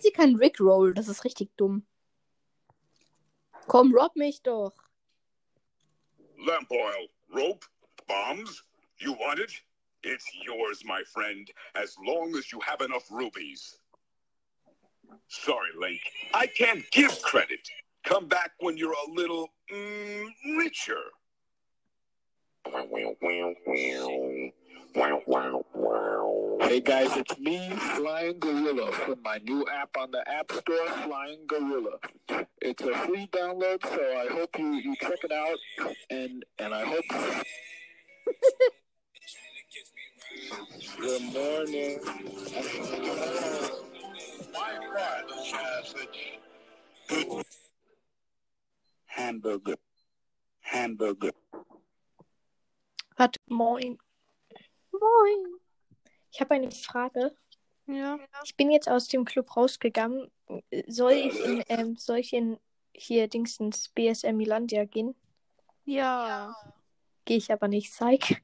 Sie keinen Rickroll? Das ist richtig dumm. Komm, rob mich doch. Lamp oil, rope, bombs. You want it? It's yours, my friend, as long as you have enough rubies. Sorry, Link. I can't give credit. Come back when you're a little mm, richer. Hey guys, it's me, Flying Gorilla, from my new app on the App Store, Flying Gorilla. It's a free download, so I hope you, you check it out, and and I hope. Good morning. Hamburger. Hamburger. Warte, moin. Moin. Ich habe eine Frage. Ja. Ich bin jetzt aus dem Club rausgegangen. Soll ich in, ähm, soll ich in hier Dingsens BSM Milandia gehen? Ja. Gehe ich aber nicht, Psych.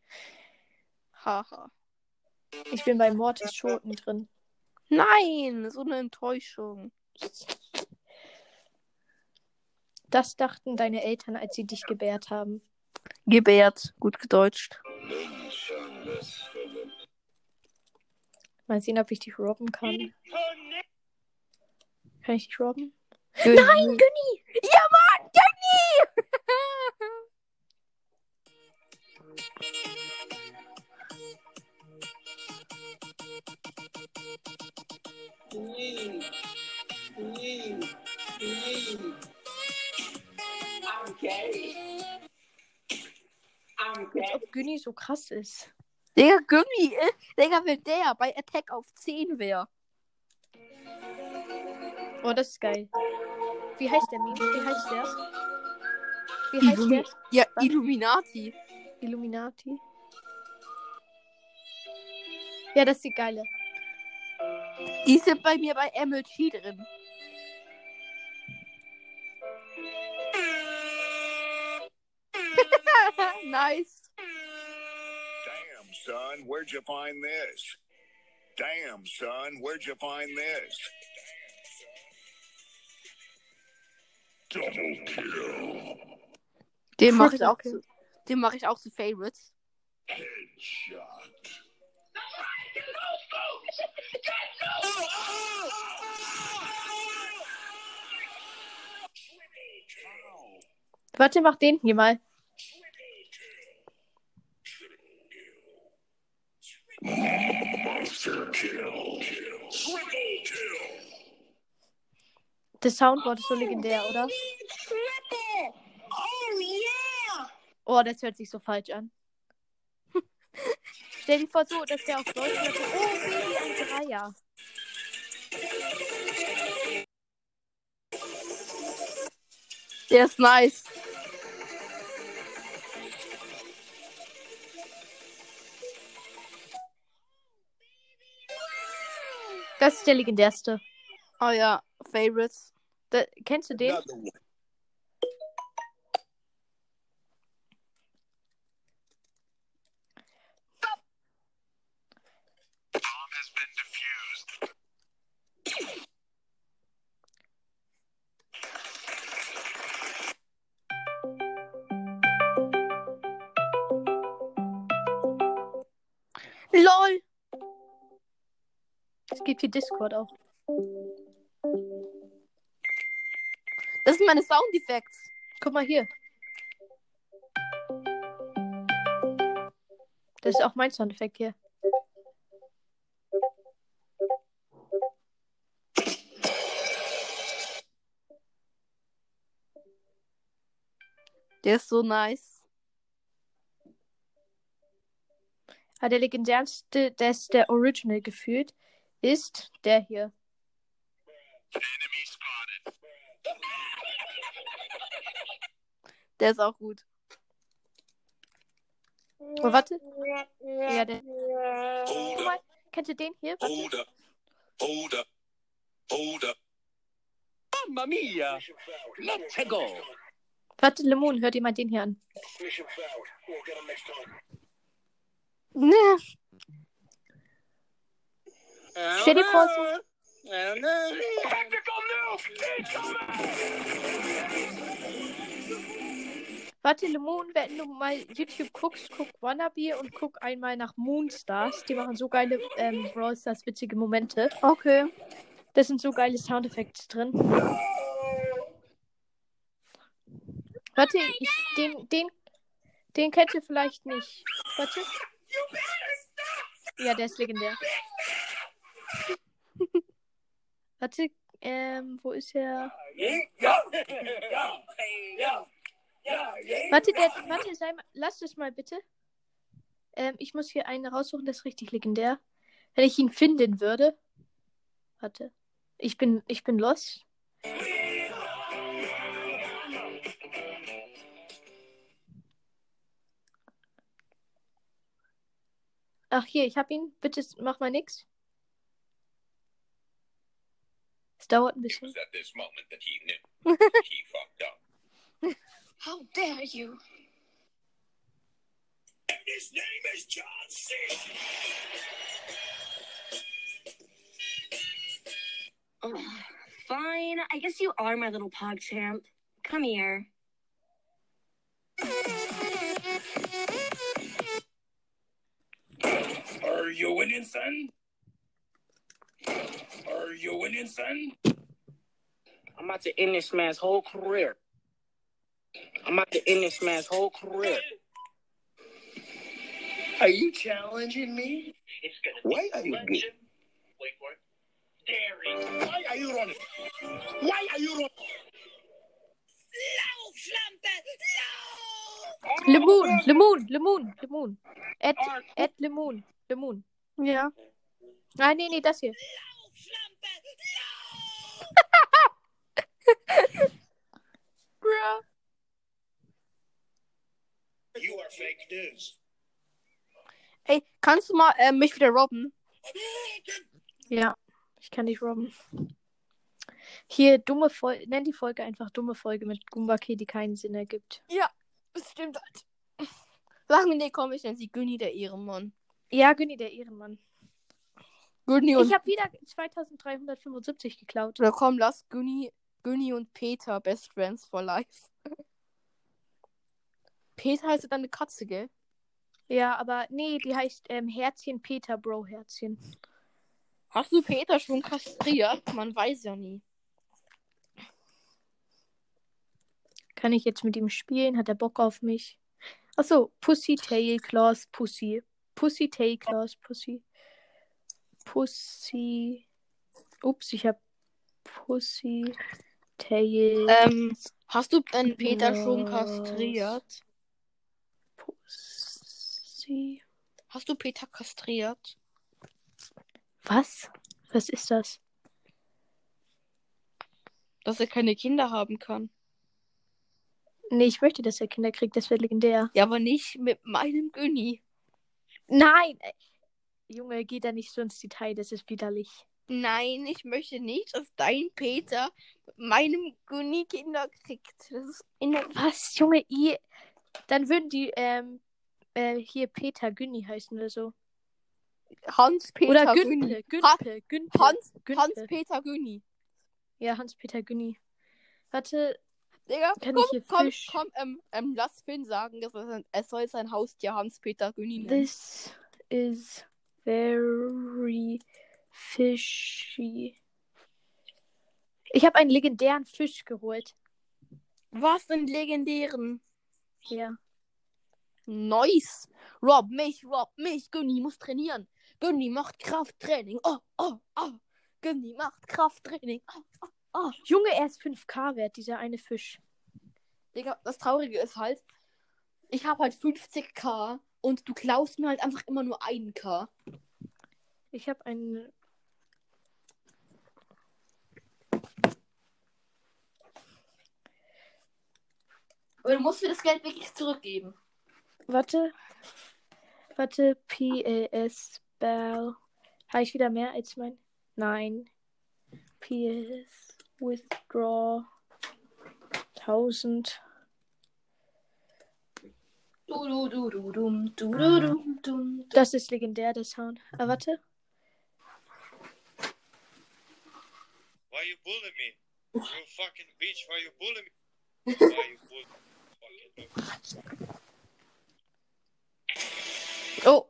Haha. Ich bin bei Mortis Schoten drin. Nein, so eine Enttäuschung. Das dachten deine Eltern, als sie dich gebärt haben. Gebärt, gut gedeutscht. Mal sehen, ob ich dich robben kann. Kann ich dich robben? Nein, Günni! Ja, Mann, Günni! Als ob Günni so krass ist. Digga, Günni, äh, Digga, wenn der bei Attack auf 10 wäre. Oh, das ist geil. Wie heißt der Meme? Wie heißt der? Wie heißt Illumi der? ja, Was? Illuminati. Illuminati. Ja, das ist die geile. Die sind bei mir bei MLG drin. [laughs] nice. Son, where'd you find this? Damn, son, where'd you find this? Double kill. Den mache ich [laughs] auch zu, den mache ich auch zu Favorites. Headshot. Warte, mach den hier mal. Monster kill. Triple kill. Das Soundboard ist so legendär, oder? Oh, das hört sich so falsch an. [laughs] Stell dir vor, so, dass der auf Deutsch sagt, oh, Baby, ein Dreier. Der ist nice. Das ist der legendärste. Oh ja, Favorites. Da, kennst du den? Es gibt hier Discord auch. Das sind meine Soundeffekte. Guck mal hier. Das ist auch mein Soundeffekt hier. Der ist so nice. Aber der legendärste, der ist der Original gefühlt, ist der hier. Der ist auch gut. Oh, warte. Ja, der. Guck mal, kennt ihr den hier? Warte. Hold up. Hold up. Hold up. Mamma mia! Let's go! Warte, Lemon, hört ihr mal den hier an. Ne. Stell dir vor, so. Warte, Lemon, wenn du mal YouTube guckst, guck Wannabe und guck einmal nach Moonstars. Die machen so geile ähm, Brawl Stars witzige Momente. Okay. Da sind so geile Soundeffekte drin. Warte, ich, den, den, den kennt ihr vielleicht nicht. Warte. Ja, der ist legendär. Warte, ähm, wo ist er? Warte, der, warte, sei mal, lass es mal bitte. Ähm, ich muss hier einen raussuchen, der ist richtig legendär. Wenn ich ihn finden würde. Warte. Ich bin, ich bin lost. Ach hier, ich hab ihn. Bitte mach mal nix. Dauert ein It was at this moment that he knew [laughs] he fucked up. How dare you? And his name is John C. Ugh, fine. I guess you are my little pog champ. Come here. Are you winning, son? Are you winning, son? I'm about to end this man's whole career. I'm about to end this man's whole career. Are you challenging me? It's gonna Why be are you legend. Wait for it. Dairy. Why are you running? Why are you running? Lemon, Lemon, Lemon, Lemon. Ed, Ed Lemon, Lemon. Ja. Nein, nee, nee, das hier. [laughs] Bruh. You are fake news. Ey, kannst du mal äh, mich wieder robben? Ja, ich kann dich robben. Hier, dumme Folge. Nenn die Folge einfach dumme Folge mit Gumbake, die keinen Sinn ergibt. Das stimmt halt. Sagen wir, nee, komm, ich nenne sie Günni, der Ehrenmann. Ja, Günni, der Ehrenmann. Günni und... Ich habe wieder 2375 geklaut. Oder komm, lass Günni, Günni und Peter Best Friends for Life. [laughs] Peter heißt ja dann eine Katze, gell? Ja, aber nee, die heißt ähm, Herzchen Peter, Bro, Herzchen. Hast du Peter schon kastriert? Man weiß ja nie. Kann ich jetzt mit ihm spielen? Hat er Bock auf mich? Achso, Pussy, Tail, Claws, Pussy. Pussy, Tail, Claws, Pussy. Pussy. Ups, ich hab Pussy, Tail, Ähm, hast du denn Peter schon kastriert? Pussy. Hast du Peter kastriert? Was? Was ist das? Dass er keine Kinder haben kann. Nee, ich möchte, dass er Kinder kriegt, das wäre legendär. Ja, aber nicht mit meinem Günni. Nein! Junge, geh da nicht so ins Detail, das ist widerlich. Nein, ich möchte nicht, dass dein Peter meinem Günni Kinder kriegt. Das ist Was, Junge, i. Dann würden die, ähm, äh, hier Peter Günni heißen oder so. Hans-Peter oder Günni. Günpe, Günpe. Hans, Günpe. Hans-Peter Günni. Ja, Hans-Peter Günni. Warte, Digga, Kann komm, ich hier komm, Fisch? komm, ähm, ähm, lass Finn sagen, dass sein- er soll sein Haustier Hans-Peter Günni nennen. this is very fishy. Ich habe einen legendären Fisch geholt. Was denn legendären? Ja. Nice. Rob mich, Rob mich. Günni muss trainieren. Günni macht Krafttraining. Oh, oh, oh. Günni macht Krafttraining. Oh, oh, oh. Junge, er ist 5k wert, dieser eine Fisch. Digga, das Traurige ist halt, ich habe halt 50k und du klaust mir halt einfach immer nur 1k. Ich habe einen. Aber du musst mir das Geld wirklich zurückgeben. Warte. Warte, PLS Bell. Habe ich wieder mehr als mein? Nein. PLS Withdraw 1000. Du, du, du, du, dum, du, du, dum, dum. Das ist legendär, der Sound. Aber warte. Why you bully me? You fucking bitch, why you bully me? [laughs] Why you bully Fucking dog. Oh.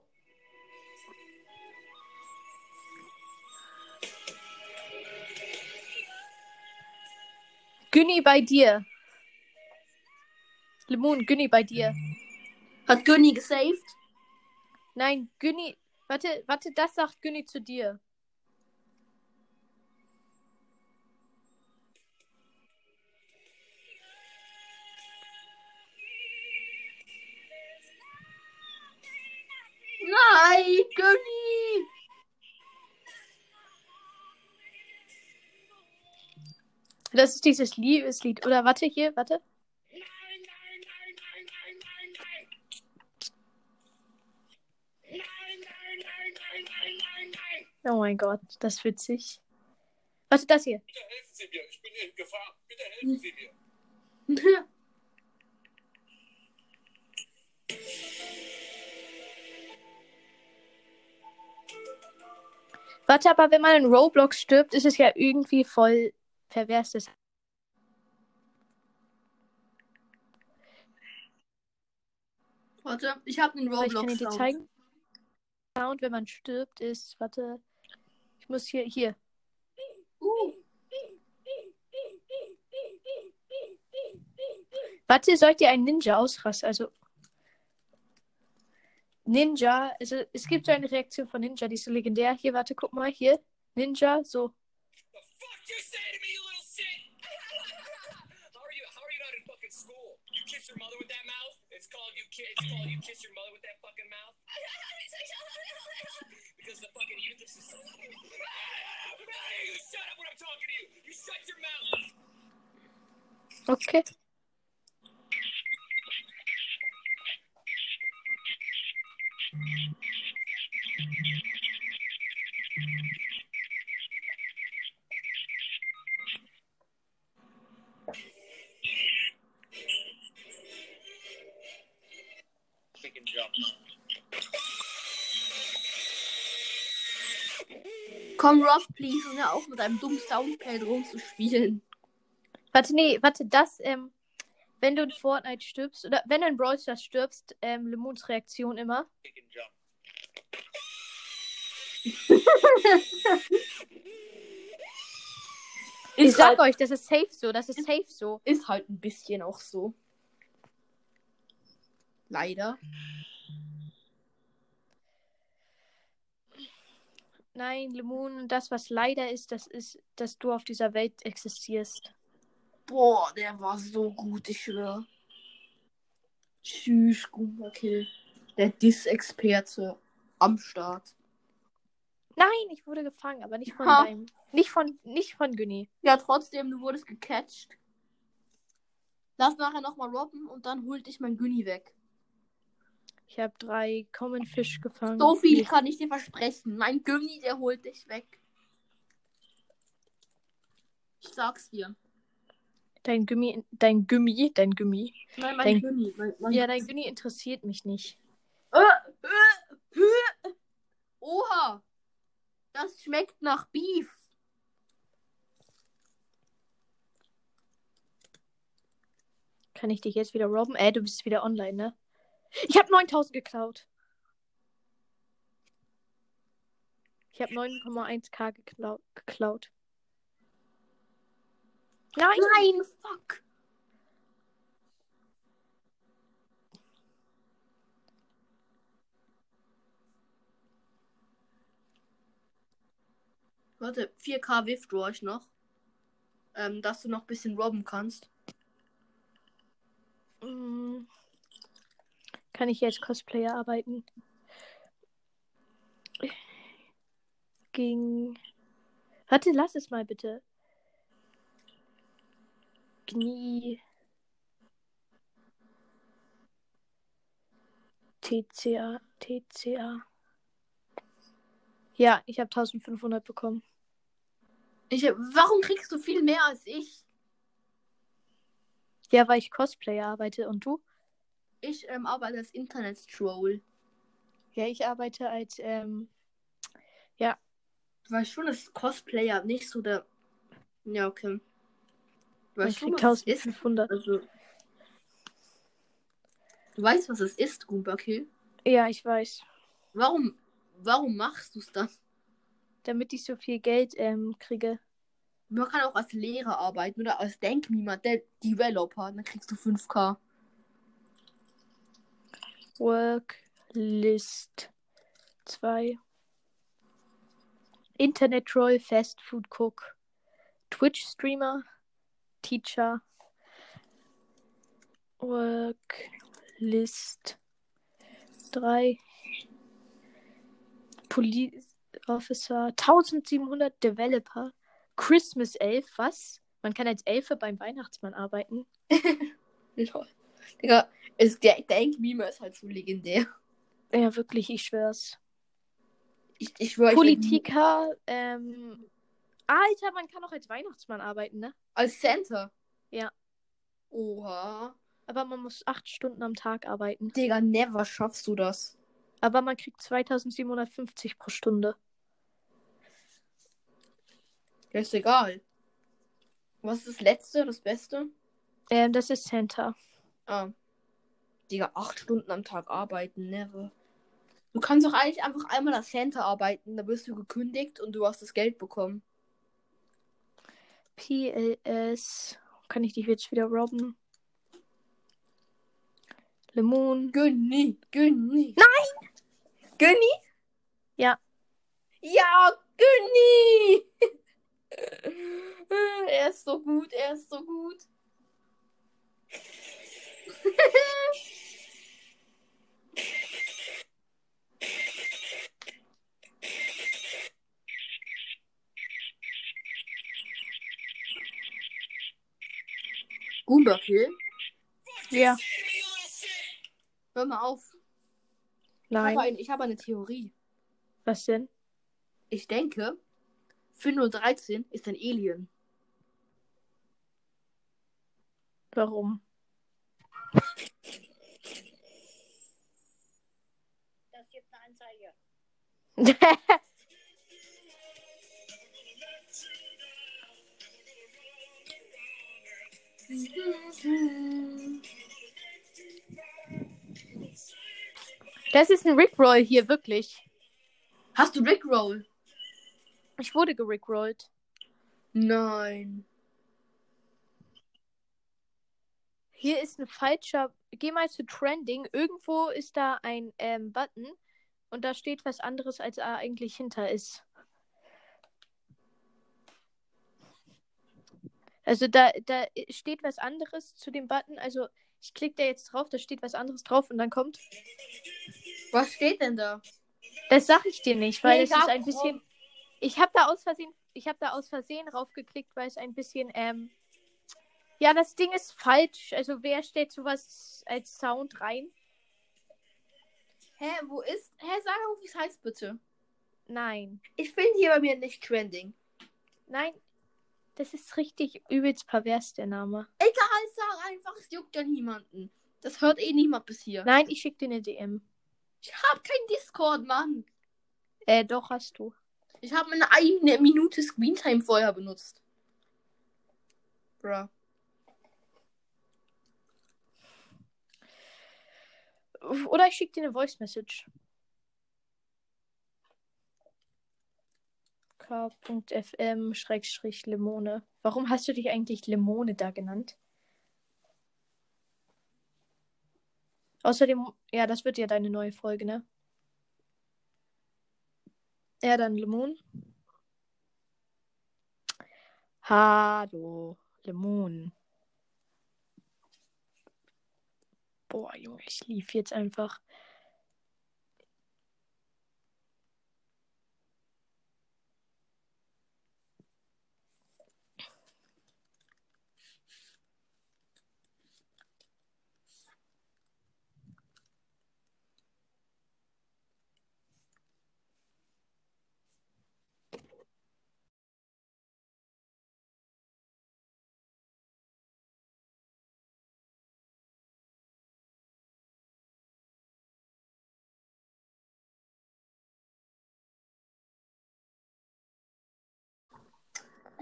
Günni bei dir. Lemon, Günni bei dir. Hat Günni gesaved? Nein, Günni. Warte, warte, das sagt Günni zu dir. Nein, Günni! Das ist dieses Liebeslied. Oder warte hier, warte. Oh mein Gott, das ist witzig. Was ist das hier? Bitte helfen Sie mir, ich bin in Gefahr. Bitte helfen Sie mir. [laughs] Warte, aber wenn man in Roblox stirbt, ist es ja irgendwie voll pervers. Das Warte, ich habe den Aber ich kann Roblox dir Sound. zeigen. Sound, wenn man stirbt, ist. Warte. Muss hier. Hier. Uh, Warte, soll ich dir einen Ninja ausrasten? Also. Ninja, also es gibt so eine Reaktion von Ninja, die ist so legendär. Hier, warte, guck mal, hier. Ninja, so. because the fucking is so. You shut up when I'm talking to you. You shut your mouth. Okay. Jump. Komm, Rob, please, und hör auf mit einem dummen Soundpad rumzuspielen. Warte, nee, warte, das, ähm, wenn du in Fortnite stirbst, oder wenn du in Brawl Stars stirbst, ähm, Lemons Reaktion immer. [laughs] Ich sag halt, euch, das ist safe so, das ist safe so. ist halt ein bisschen auch so. Leider. Nein, Lemon, das, was leider ist, das ist, dass du auf dieser Welt existierst. Boah, der war so gut, ich schwöre. Tschüss, Goomba Kill. Der Dis-Experte am Start. Nein, ich wurde gefangen, aber nicht von Ha. deinem. Nicht von, nicht von Günni. Ja, trotzdem, du wurdest gecatcht. Lass nachher nochmal robben und dann holt dich mein Günni weg. Ich habe drei Common Fish gefangen. So viel kann ich dir versprechen. Mein Günni, der holt dich weg. Ich sag's dir. Dein Gummi, dein Gummi, dein Gummi. Nein, mein Dein- Günni. Mein, mein Ja, dein Günni interessiert mich nicht. Äh, äh, äh. Oha! Das schmeckt nach Beef. Kann ich dich jetzt wieder robben? Äh, du bist wieder online, ne? Ich habe 9000 geklaut. Ich habe 9,1k geklau geklaut. Nein! Nein, fuck. Warte, 4K withdraw ich noch. Ähm, dass du noch ein bisschen robben kannst. Kann ich jetzt Cosplayer arbeiten? Gegen. Warte, lass es mal bitte. Gnie. TCA. TCA. Ja, ich habe 1500 bekommen. Ich, warum kriegst du viel mehr als ich? Ja, weil ich Cosplayer arbeite. Und du? Ich ähm, arbeite als Internet-Troll. Ja, ich arbeite als, ähm, Du weißt schon, dass Cosplayer nicht so der. Ja, okay. Du ich weißt schon, krieg was es ist. 1500. Also. Du weißt, was es ist, Goomba-Kill? Ja, ich weiß. Warum, warum machst du es dann? Damit ich so viel Geld, ähm, kriege. Man kann auch als Lehrer arbeiten oder als Denkmima, der Developer, dann kriegst du 5k. Work List 2. Internet Troll, Fast Food Cook, Twitch Streamer, Teacher. Work List 3. Police Officer, 1700 Developer, Christmas Elf, was? Man kann als Elfe beim Weihnachtsmann arbeiten. [laughs] Lol. Digga, ist der Denkmima ist halt so legendär. Ja, wirklich, ich schwör's. Ich, ich schwöre, ich Politiker, ähm, Alter, man kann auch als Weihnachtsmann arbeiten, ne? Als Santa? Ja. Oha. Aber man muss acht Stunden am Tag arbeiten. Digga, never schaffst du das. Aber man kriegt 2750 pro Stunde. Ja, ist egal. Was ist das letzte, das Beste? Ähm, das ist Santa. Ah. Digga, acht Stunden am Tag arbeiten, never. Du kannst doch eigentlich einfach einmal als Santa arbeiten, da wirst du gekündigt und du hast das Geld bekommen. PLS. Kann ich dich jetzt wieder robben? Lemon. Günni, Günni. Nein! Günni? Ja. Ja, Günni! [laughs] er ist so gut, er ist so gut. [laughs] Goomba Kill? Ja. Hör mal auf. Ich Nein. habe, ein, ich habe eine Theorie. Was denn? Ich denke, 513 ist ein Alien. Warum? Das gibt eine Anzeige. [laughs] das ist ein Rickroll hier, wirklich. Hast du Rickroll? Ich wurde gerickrollt. Nein. Hier ist ein falscher. Geh mal zu Trending. Irgendwo ist da ein ähm, Button und da steht was anderes, als er eigentlich hinter ist. Also da, da steht was anderes zu dem Button. Also ich klicke da jetzt drauf, da steht was anderes drauf und dann kommt. Was steht denn da? Das sag ich dir nicht, weil Nee, es ist ein bisschen. Ich habe da aus Versehen, ich habe da aus Versehen raufgeklickt, weil es ein bisschen, ähm, ja, das Ding ist falsch. Also wer stellt sowas als Sound rein? Hä, wo ist. Hä, sag mal, wie es heißt, bitte. Nein, Ich finde hier bei mir nicht Trending. nein, das ist richtig übelst pervers der Name. Egal, sag einfach, es juckt ja niemanden. Das hört eh niemand bis hier. Nein, ich schick dir eine DM. Ich hab kein Discord, Mann. Äh, doch hast du. Ich habe eine eine Minute Screentime vorher benutzt. Bruh. Oder ich schick dir eine Voice Message. Limone. Warum hast du dich eigentlich Limone da genannt? Außerdem, ja, das wird ja deine neue Folge, ne? Ja, dann Limon. Hallo, Limon. Boah, Junge, ich lief jetzt einfach.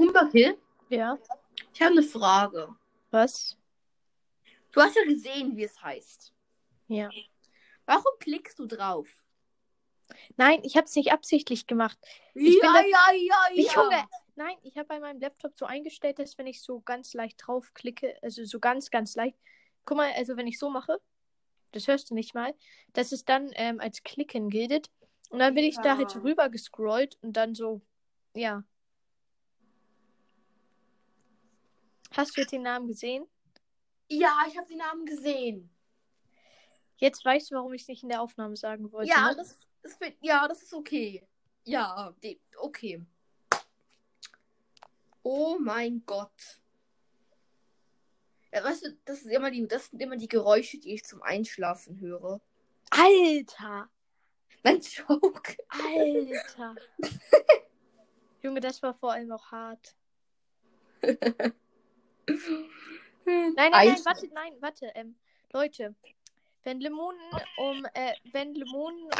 Humberkill, Ja. ich habe eine Frage. Was? Du hast ja gesehen, wie es heißt. Ja. Warum klickst du drauf? Nein, ich habe es nicht absichtlich gemacht. Ich bin ja, ja, ja, Ich, ja. Junge, nein, ich habe bei meinem Laptop so eingestellt, dass wenn ich so ganz leicht draufklicke, also so ganz, ganz leicht. Guck mal, also wenn ich so mache, das hörst du nicht mal, dass es dann ähm, als Klicken gilt. Und dann bin ich da halt so rüber gescrollt und dann so, ja. Hast du jetzt den Namen gesehen? Ja, ich habe den Namen gesehen. Jetzt weißt du, warum ich es nicht in der Aufnahme sagen wollte. Ja, ne? das, das, ja, das ist okay. Ja, die, okay. Oh mein Gott. Ja, weißt du, das, ist immer die, das sind immer die Geräusche, die ich zum Einschlafen höre. Alter! Mein Joke. Alter! [laughs] Junge, das war vor allem auch hart. [laughs] Nein, nein, nein, warte, nein, warte. Ähm, Leute, wenn Lemon um, äh, wenn Lemon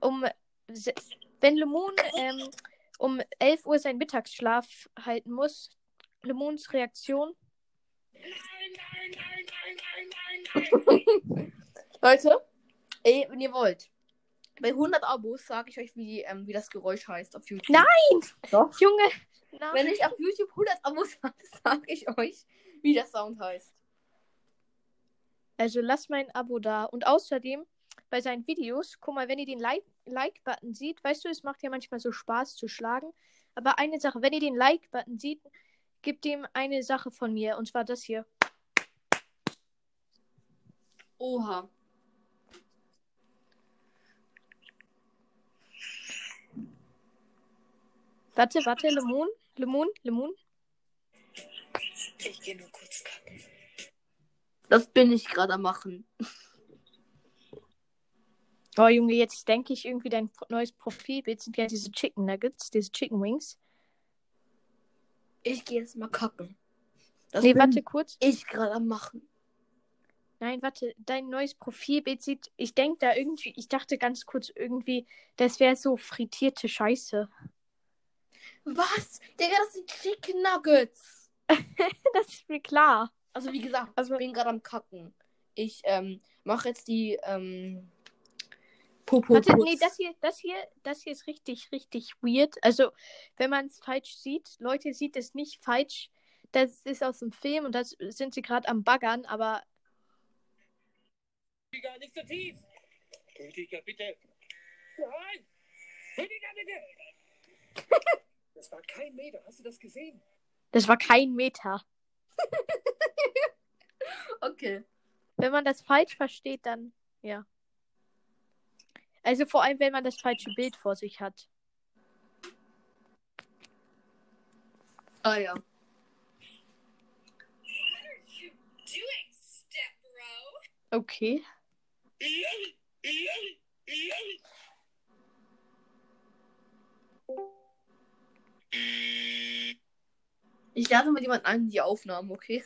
um, wenn Lemon ähm, um 11 Uhr seinen Mittagsschlaf halten muss, Lemons Reaktion. [laughs] Leute, ey, wenn ihr wollt, bei 100 Abos sage ich euch, wie, ähm, wie das Geräusch heißt auf YouTube. Nein! Doch. Junge! Nein. Wenn ich auf YouTube 100 Abos habe, [laughs] sage ich euch, wie der Sound heißt. Also lasst mein Abo da. Und außerdem bei seinen Videos, guck mal, wenn ihr den Like- Like-Button seht, weißt du, es macht ja manchmal so Spaß zu schlagen. Aber eine Sache, wenn ihr den Like-Button seht, gebt ihm eine Sache von mir. Und zwar das hier. Oha. Warte, warte, Lemon, Lemon, Lemon. Ich gehe nur kurz kacken. Das bin ich gerade am machen. Oh Junge, jetzt denke ich irgendwie, dein neues Profilbild sind ja diese Chicken Nuggets, diese Chicken Wings. Ich gehe jetzt mal kacken. Das nee, bin warte kurz. ich gerade am machen. Nein, warte, dein neues Profilbild sieht, ich denke da irgendwie, ich dachte ganz kurz irgendwie, das wäre so frittierte Scheiße. Was? Digga, das sind Chicken Nuggets. [laughs] das ist mir klar. Also wie gesagt, Also- ich bin gerade am kacken. Ich ähm, mache jetzt die ähm, Popo. Warte, nee, das hier, das hier, das hier ist richtig, richtig weird. Also, wenn man es falsch sieht, Leute sieht es nicht falsch. Das ist aus dem Film und das sind sie gerade am Baggern, aber Rüdiger, nicht so tief. Rüdiger, bitte. Nein! Rüdiger, bitte! [laughs] Das war kein Meter. Hast du das gesehen? das war kein Meter. [laughs] Okay. Wenn man das falsch versteht, dann ja. Also vor allem, wenn man das falsche Bild vor sich hat. Ah ja. Okay. [laughs] Ich lade mal jemanden in die Aufnahmen, okay?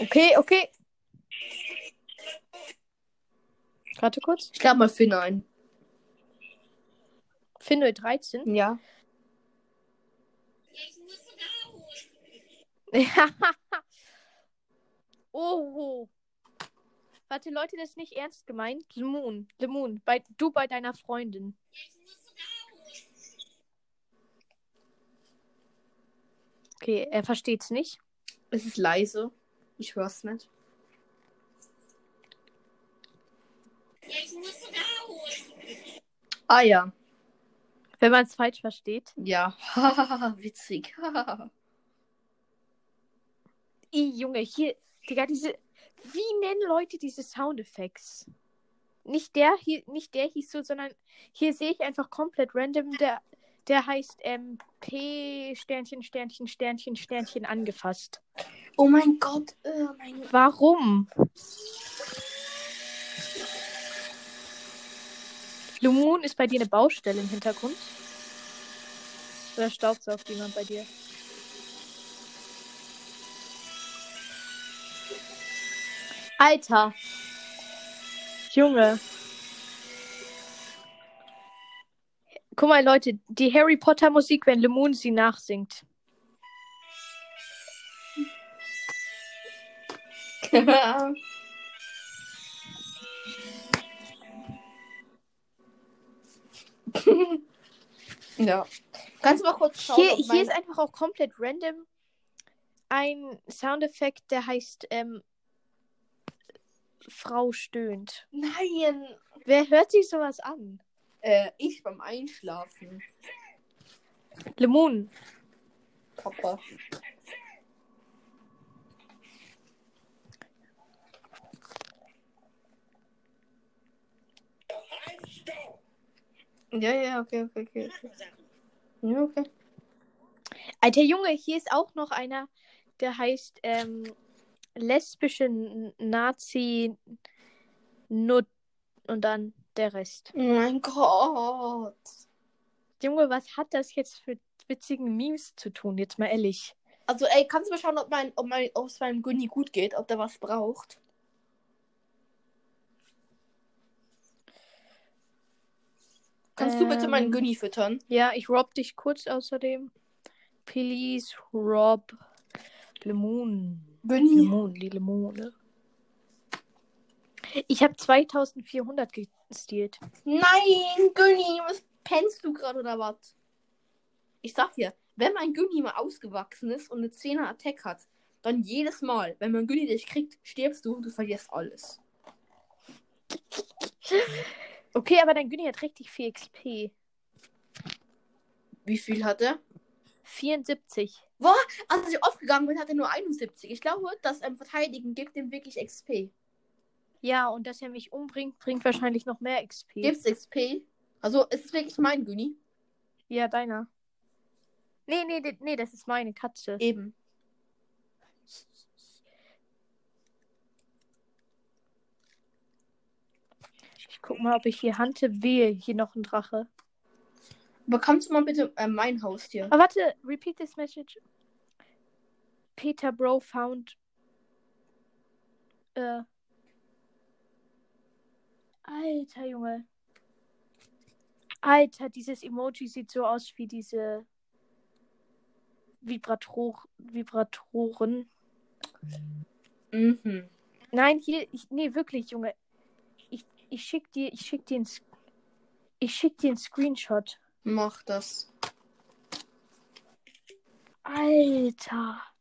Okay, okay. Warte kurz. Ich lade mal Finn ein. Finde 13. Ja. Ich muss sogar holen. oh. Warte, Leute, das ist nicht ernst gemeint. Lemon, Lemon, bei, du bei deiner Freundin. Okay, er versteht's nicht. Es ist leise. Ich hör's nicht. Ah ja. Wenn man es falsch versteht. Ja. [laughs] Witzig. [laughs] I, Junge, hier, Digga, diese. Wie nennen Leute diese Soundeffekte? Nicht der hier, nicht der hieß so, sondern hier sehe ich einfach komplett random, der, der heißt ähm, P Sternchen, Sternchen, Sternchen, Sternchen angefasst. oh mein Gott. Oh mein Gott. Warum? Lumun ist bei dir eine Baustelle im Hintergrund? Oder staubsaugt jemand bei dir? Alter! Junge! Guck mal, Leute, die Harry Potter Musik, wenn Lemon sie nachsingt. [laughs] ja. Kannst du mal kurz schauen? Hier, hier ist einfach auch komplett random ein Soundeffekt, der heißt ähm, Frau stöhnt. Nein. Wer hört sich sowas an? Äh, ich beim Einschlafen. Lemon. Papa. Ja, ja, okay, okay, okay. okay. Ja, okay. Alter Junge, hier ist auch noch einer, der heißt ähm, lesbische Nazi Nut und dann der Rest. Oh mein Gott. Junge, was hat das jetzt für witzigen Memes zu tun? Jetzt mal ehrlich. Also, ey, kannst du mal schauen, ob mein, ob mein, ob es meinem Günni gut geht, ob der was braucht? Kannst du bitte meinen Ähm, Günni füttern? Ja, ich rob dich kurz außerdem. Please rob Lemon. Günni. Lemon, die Lemone. Ich habe 2400 gestealt. Nein, Günni, was pennst du gerade oder was? Ich sag dir, wenn mein Günni mal ausgewachsen ist und eine 10er Attack hat, dann jedes Mal, wenn mein Günni dich kriegt, stirbst du und du verlierst alles. Okay, aber dein Günni hat richtig viel XP. Wie viel hat er? 74. Als ich aufgegangen bin, hat er nur 71. Ich glaube, das ähm, Verteidigen gibt ihm wirklich XP. Ja, und dass er mich umbringt, bringt wahrscheinlich noch mehr XP. Gibt's XP? Also, ist es wirklich mein Günni? Ja, deiner. Nee, nee, nee, nee, das ist meine Katze. Eben. Ich guck mal, ob ich hier Hante wehe. Hier noch ein Drache. Aber kannst du mal bitte äh, mein Haustier? Aber warte, repeat this message. Peter Bro found. Äh. Alter Junge. Alter, dieses Emoji sieht so aus wie diese Vibrator Vibratoren. Mhm. Nein, hier, ich, nee, wirklich, Junge. Ich, ich schick dir, ich schick dir ein, ich schick dir einen Screenshot. Mach das. Alter.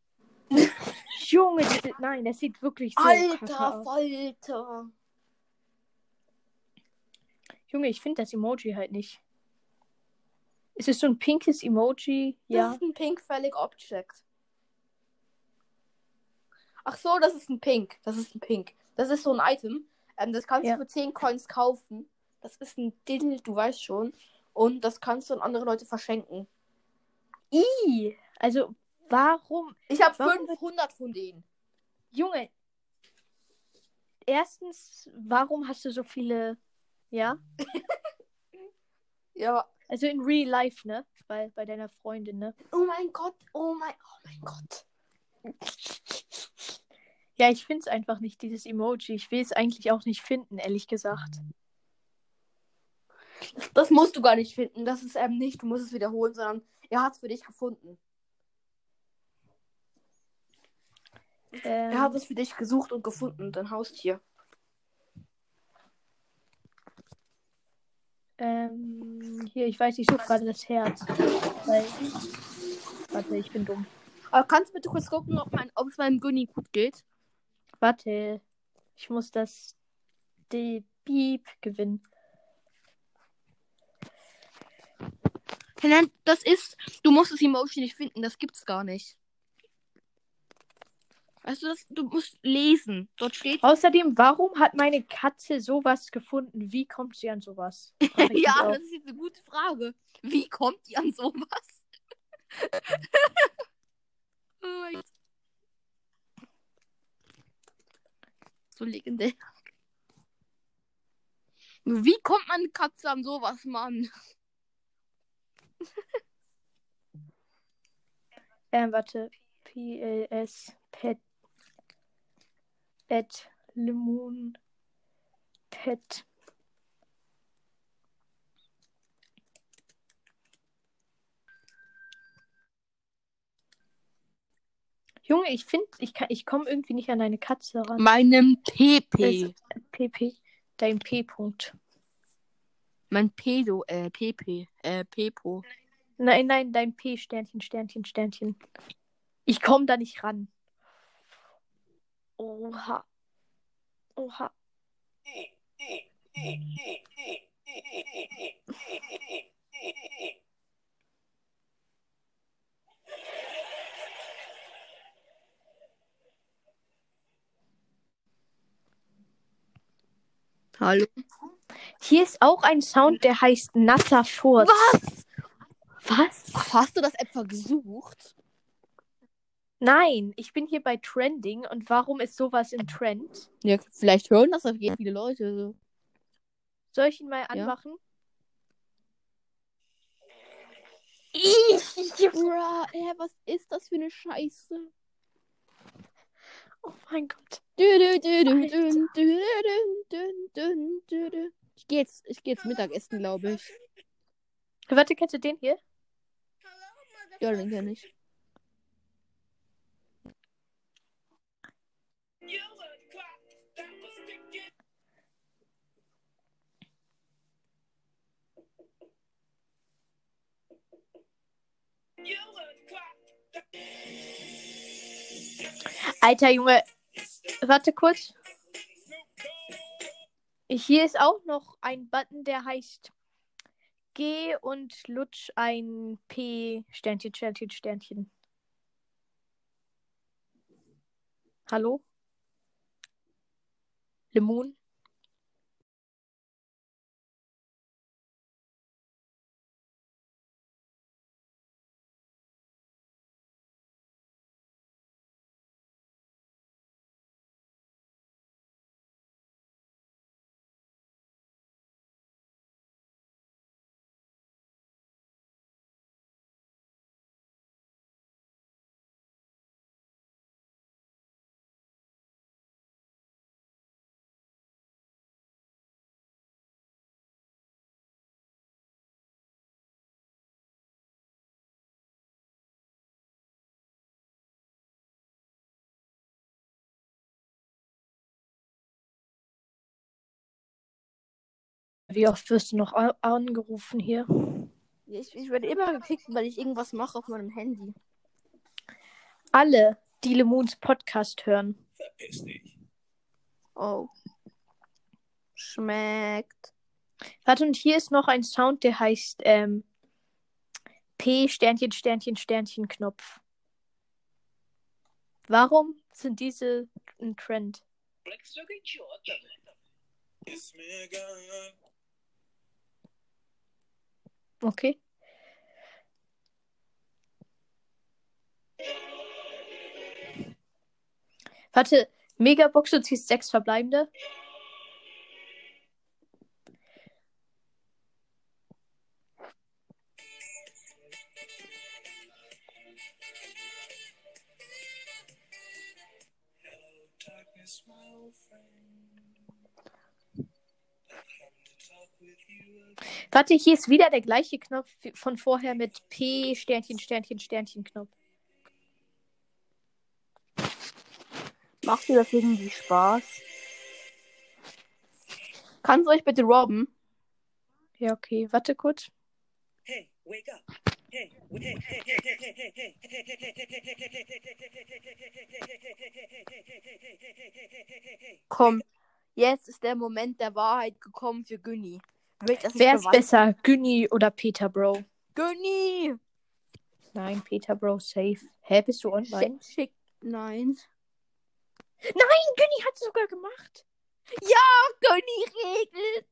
Junge, diese, nein, das sieht wirklich so Alter. Falter. Junge, ich finde das Emoji halt nicht. Ist es so ein pinkes Emoji? Das Ja. ist ein Pink-Fällig Object. Ach so, das ist ein Pink. Das ist ein Pink. Das ist so ein Item. Ähm, das kannst Ja. du für 10 Coins kaufen. Das ist ein Diddle, du weißt schon. Und das kannst du an andere Leute verschenken. I. Also, warum? Ich habe Warum 500 von denen. Junge. Erstens, warum hast du so viele. Ja? [laughs] Ja. Also in real life, ne? Bei, bei deiner Freundin, ne? Oh mein Gott. Oh mein, oh mein Gott. Ja, ich finde es einfach nicht, dieses Emoji. Ich will es eigentlich auch nicht finden, ehrlich gesagt. Das musst du gar nicht finden. Das ist ähm nicht, du musst es wiederholen, sondern er hat es für dich gefunden. Ähm, Er hat es für dich gesucht und gefunden, dein Haustier. ähm, hier, ich weiß, ich suche gerade das Herz. Weil. Warte, ich bin dumm. Aber kannst du bitte kurz gucken, ob, mein, ob es meinem Günni gut geht? Warte. Ich muss das. Die Beep gewinnen. Nein, das ist, du musst das Emoji nicht finden, das gibt's gar nicht. Weißt du, das, du musst lesen. Dort steht. Außerdem, warum hat meine Katze sowas gefunden? Wie kommt sie an sowas? [laughs] Ja, das ist jetzt eine gute Frage. Wie kommt ihr an sowas? [laughs] oh mein Gott. So legendär. Wie kommt meine Katze an sowas, Mann? Ähm, warte. PLS Pet. Pet. Lemon. Pet. Junge, ich finde, ich kann, ich komme irgendwie nicht an deine Katze ran. Meinem PP. PP. Dein P-Punkt. Mein Pedo, äh, PP, äh, Pepo. Nein, nein, dein P, Sternchen, Sternchen, Sternchen. Ich komme da nicht ran. Oha. Oha. Hallo. Hier ist auch ein Sound, der heißt nasser Furz. Was? Was? Hast du das etwa gesucht? Nein, ich bin hier bei Trending und warum ist sowas im Trend? Ja, vielleicht hören das auf jeden viele Leute. So. Soll ich ihn mal anmachen? Bruh, ey, was ist das für eine Scheiße? Oh mein Gott. Ich gehe jetzt, ich geh jetzt Mittagessen, glaube ich. Warte, kennst du den hier? Ja, den kenn ich. Alter Junge. Warte kurz. Hier ist auch noch ein Button, der heißt G und lutsch ein P Sternchen, Sternchen, Sternchen. Hallo? Lemon? Wie oft wirst du noch angerufen hier? Ich, ich werde immer gekickt, weil ich irgendwas mache auf meinem Handy. Alle, die Lemons Podcast hören. Verpiss dich. Oh. Schmeckt. Warte, und hier ist noch ein Sound, der heißt ähm, P Sternchen, Sternchen, Sternchen Knopf. Warum sind diese ein Trend? Ist mir egal. Okay. Warte, Megabox, du ziehst sechs verbleibende. Warte, hier ist wieder der gleiche Knopf von vorher mit P Sternchen, Sternchen, Sternchen Knopf. Macht dir das irgendwie Spaß? Kannst du euch bitte robben? Ja, okay. Warte kurz. Hey, wake up. Hey, hey, hey, hey, hey, hey, hey, hey, hey, hey, Komm, jetzt ist der Moment der Wahrheit gekommen für Günni. Wer ist besser, Günni oder Peter Bro? Günni! Nein, Peter Bro, safe. Hä, bist du online? Schick. Nein. Nein, Günni hat sogar gemacht. Günni regelt.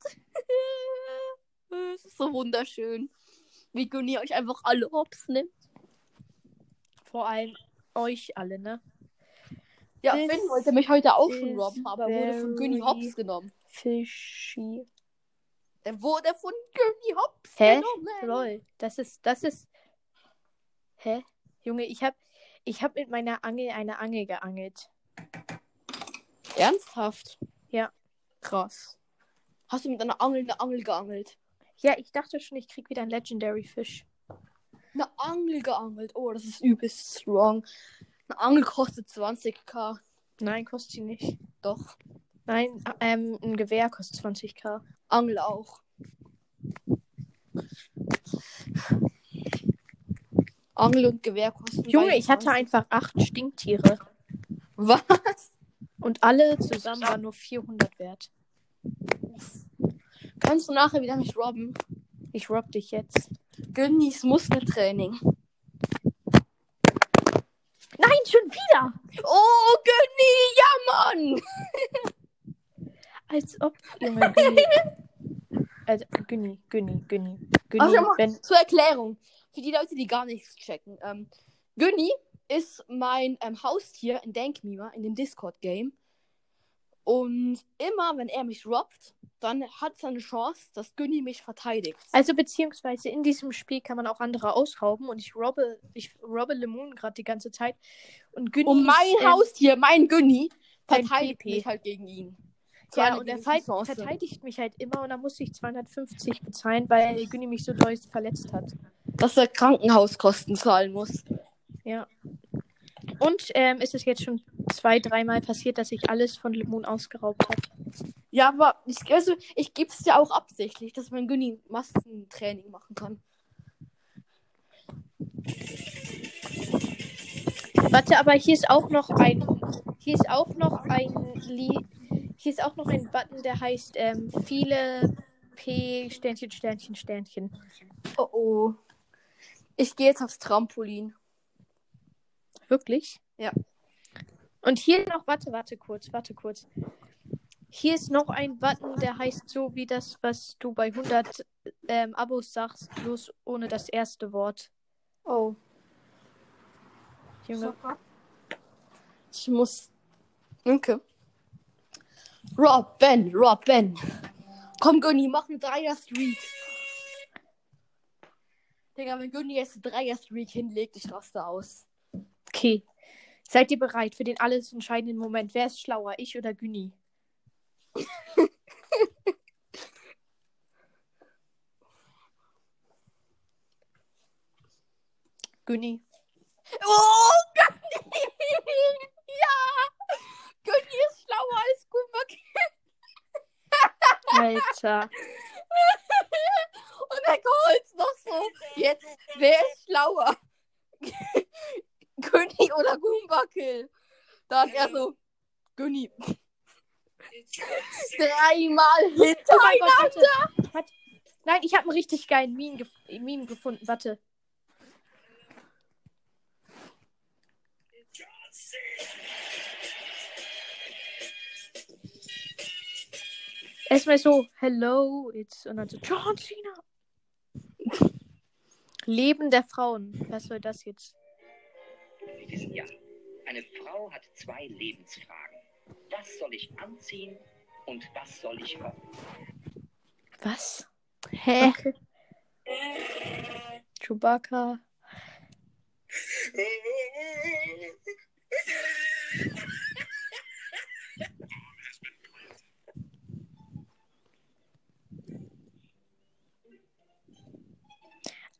[laughs] Es ist so wunderschön. Wie Günni euch einfach alle hops nimmt. Vor allem euch alle, ne? Ja, Finn wollte mich heute auch schon robben, aber er wurde von Günni hops genommen. Fishy. Er wurde von Günni hops Hä? genommen. Lol. Das ist, das ist. Hä? Junge, ich hab, ich hab mit meiner Angel eine Angel geangelt. Ernsthaft? Ja. Krass. Hast du mit einer Angel eine Angel geangelt? Ja, ich dachte schon, ich krieg wieder einen Legendary Fisch. Eine Angel geangelt. Oh, das ist übelst strong. Eine Angel kostet 20k. Nein, kostet sie nicht. Doch. Nein, ähm, ein Gewehr kostet 20k. Angel auch. Angel und Gewehr kosten. Junge, ich hatte 20. einfach acht Stinktiere. Was? Und alle zusammen waren nur 400 wert. Kannst du nachher wieder mich robben? Ich rob dich jetzt. Günnis Muskeltraining. Nein, schon wieder! Oh, Günni, ja, Mann! Als ob. Junge. [laughs] Also, Günni, Günni, Günni. Günni, Also, wenn. zur Erklärung. Für die Leute, die gar nichts checken. Ähm, Günni ist mein ähm, Haustier in Denkmima, in dem Discord-Game. Und immer, wenn er mich robbt, dann hat es eine Chance, dass Günni mich verteidigt. Also beziehungsweise in diesem Spiel kann man auch andere ausrauben und ich robbe, ich robbe Lemon gerade die ganze Zeit. Und Günni Und mein ist, Haustier, mein Günni, verteidigt mich halt gegen ihn. Ja, und er feit- Chance. verteidigt mich halt immer und dann muss ich 250 bezahlen, weil Günni mich so doll verletzt hat. Dass er Krankenhauskosten zahlen muss. Ja. Und ähm, ist es jetzt schon zwei, dreimal passiert, dass ich alles von Lemon ausgeraubt habe. Ja, aber ich, also, ich gebe es ja auch absichtlich, dass mein Günni Massentraining machen kann. Warte, aber hier ist auch noch ein. Hier ist auch noch ein Li Hier ist auch noch ein Button, der heißt ähm, viele P Sternchen, Sternchen, Sternchen. Oh oh. Ich gehe jetzt aufs Trampolin. Wirklich? Ja. Und hier noch, warte, warte kurz, warte kurz. Hier ist noch ein Button, der heißt so wie das, was du bei 100 ähm, Abos sagst, bloß ohne das erste Wort. Oh. Junge. Ich muss. Okay. Robin, Robin. Komm, Günni, mach einen Dreier-Streak. Digga, wenn Günni jetzt einen Dreier-Streak hinlegt, ich raste aus. Okay. Seid ihr bereit für den alles entscheidenden Moment? Wer ist schlauer, ich oder Günni? Günni. [laughs] Oh, Günni! [laughs] ja! Günni ist schlauer als Gumba Alter. [laughs] Und er holt noch so. Jetzt, wer ist schlauer? [laughs] Günni oder Goomba Kill? Da hat er so. Günni. [laughs] Dreimal Oh hintereinander. Gott, warte. warte. Nein, ich habe einen richtig geilen Meme, gef Meme gefunden. Warte. Erstmal so, hello, it's und dann so, John Cena. Leben der Frauen. Was soll das jetzt? Sie wissen ja, eine Frau hat zwei Lebensfragen. Was soll ich anziehen und was soll ich kochen? Was? Hä? Okay. Chewbacca. [laughs]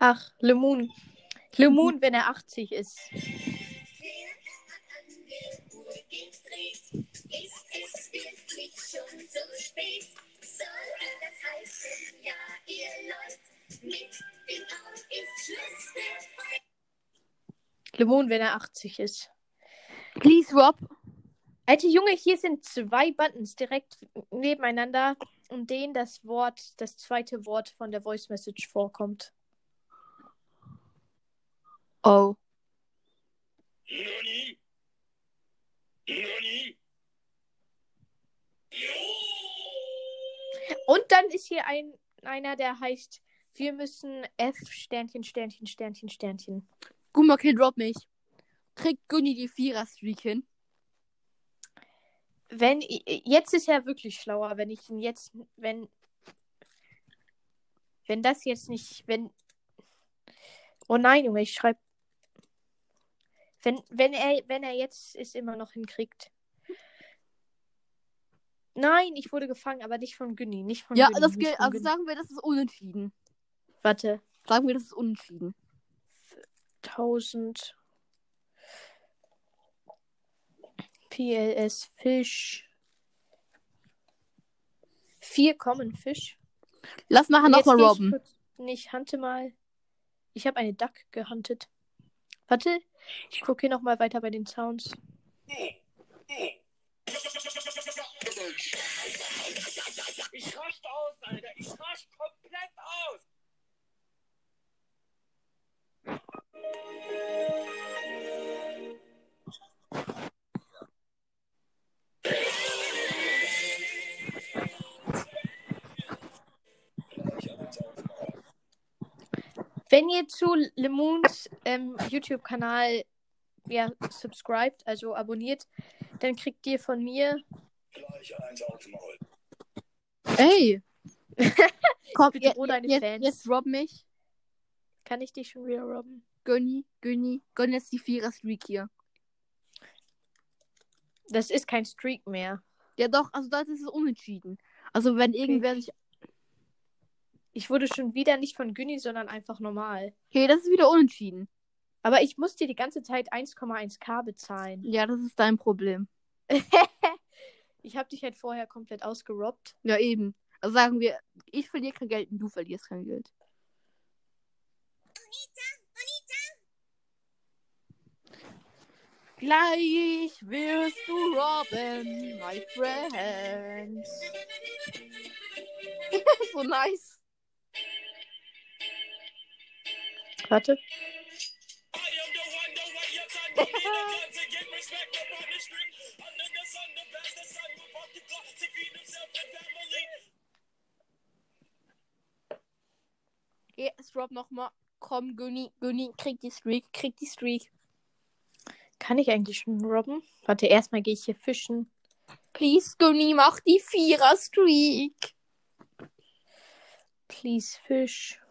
Ach, Lemon. Lemon, wenn er 80 ist. Lemon, wenn er 80 ist. Please, Rob. Alter Junge, hier sind zwei Buttons direkt nebeneinander, in denen das Wort, das zweite Wort von der Voice Message vorkommt. Oh. Nani? Nani? Und dann ist hier ein einer, der heißt, wir müssen F Sternchen, Sternchen, Sternchen, Sternchen. Goomba Kill drop mich. Kriegt Günni die Vierer-Streak hin? Wenn jetzt ist er wirklich schlauer, wenn ich ihn jetzt, wenn wenn das jetzt nicht, wenn Oh nein, Junge, ich schreibe wenn wenn er wenn er jetzt es immer noch hinkriegt. Nein, ich wurde gefangen, aber nicht von Günni, nicht von Ja, Günni, das gilt. Also Günni. sagen wir, das ist unentschieden. Warte, Sagen wir, das ist unentschieden. 1000 PLS Fisch. Vier kommen Fisch. Lass nachher nochmal robben. ich hante mal. Ich habe eine Duck gehuntet. Warte, ich gucke hier nochmal weiter bei den Sounds. Ich raste aus, Alter. Ich raste komplett aus. Wenn ihr zu Lemons ähm, YouTube-Kanal ja, subscribt, also abonniert, dann kriegt ihr von mir Ey! [laughs] Komm, Bitte je, roh deine jetzt, Fans. jetzt rob mich. Kann ich dich schon wieder robben? Gönni, Gönni, gönn jetzt die Vierer-Streak hier. Das ist kein Streak mehr. Ja doch, also das ist es unentschieden. Also wenn irgendwer sich... Ich wurde schon wieder nicht von Günni, sondern einfach normal. Okay, das ist wieder unentschieden. Aber ich muss dir die ganze Zeit 1,1k bezahlen. Ja, das ist dein Problem. [laughs] ich habe dich halt vorher komplett ausgerobbt. Ja, eben. Also sagen wir, ich verliere kein Geld und du verlierst kein Geld. Gleich wirst du robben, my friends. [laughs] so nice. Warte. Jetzt rob nochmal. Komm, Günni, Günni, krieg die Streak, krieg die Streak. Kann ich eigentlich schon robben? Warte, erstmal gehe ich hier fischen. Please, Günni, mach die Vierer-Streak. Please, Fisch.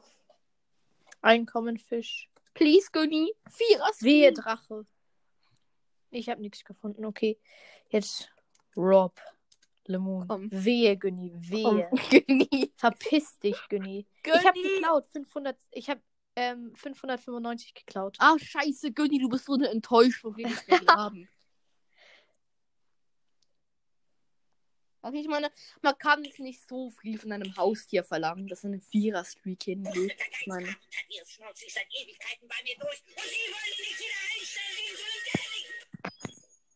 Einkommen, Fisch. Please, Günni, Vierer-Streak. Wehe, Drache. Ich habe nichts gefunden. Okay, jetzt Rob. Lemon. Komm. Wehe, Günni, wehe. Komm, [laughs] Günni. Verpiss dich, Günni. Ich habe geklaut. 500, ich habe ähm, 595 geklaut. Ah, scheiße, Günni, du bist so eine Enttäuschung das [laughs] haben. Okay, ich meine, man kann jetzt nicht so viel von einem Haustier verlangen, dass er eine Vierer-Streak hinlegt. Ich meine,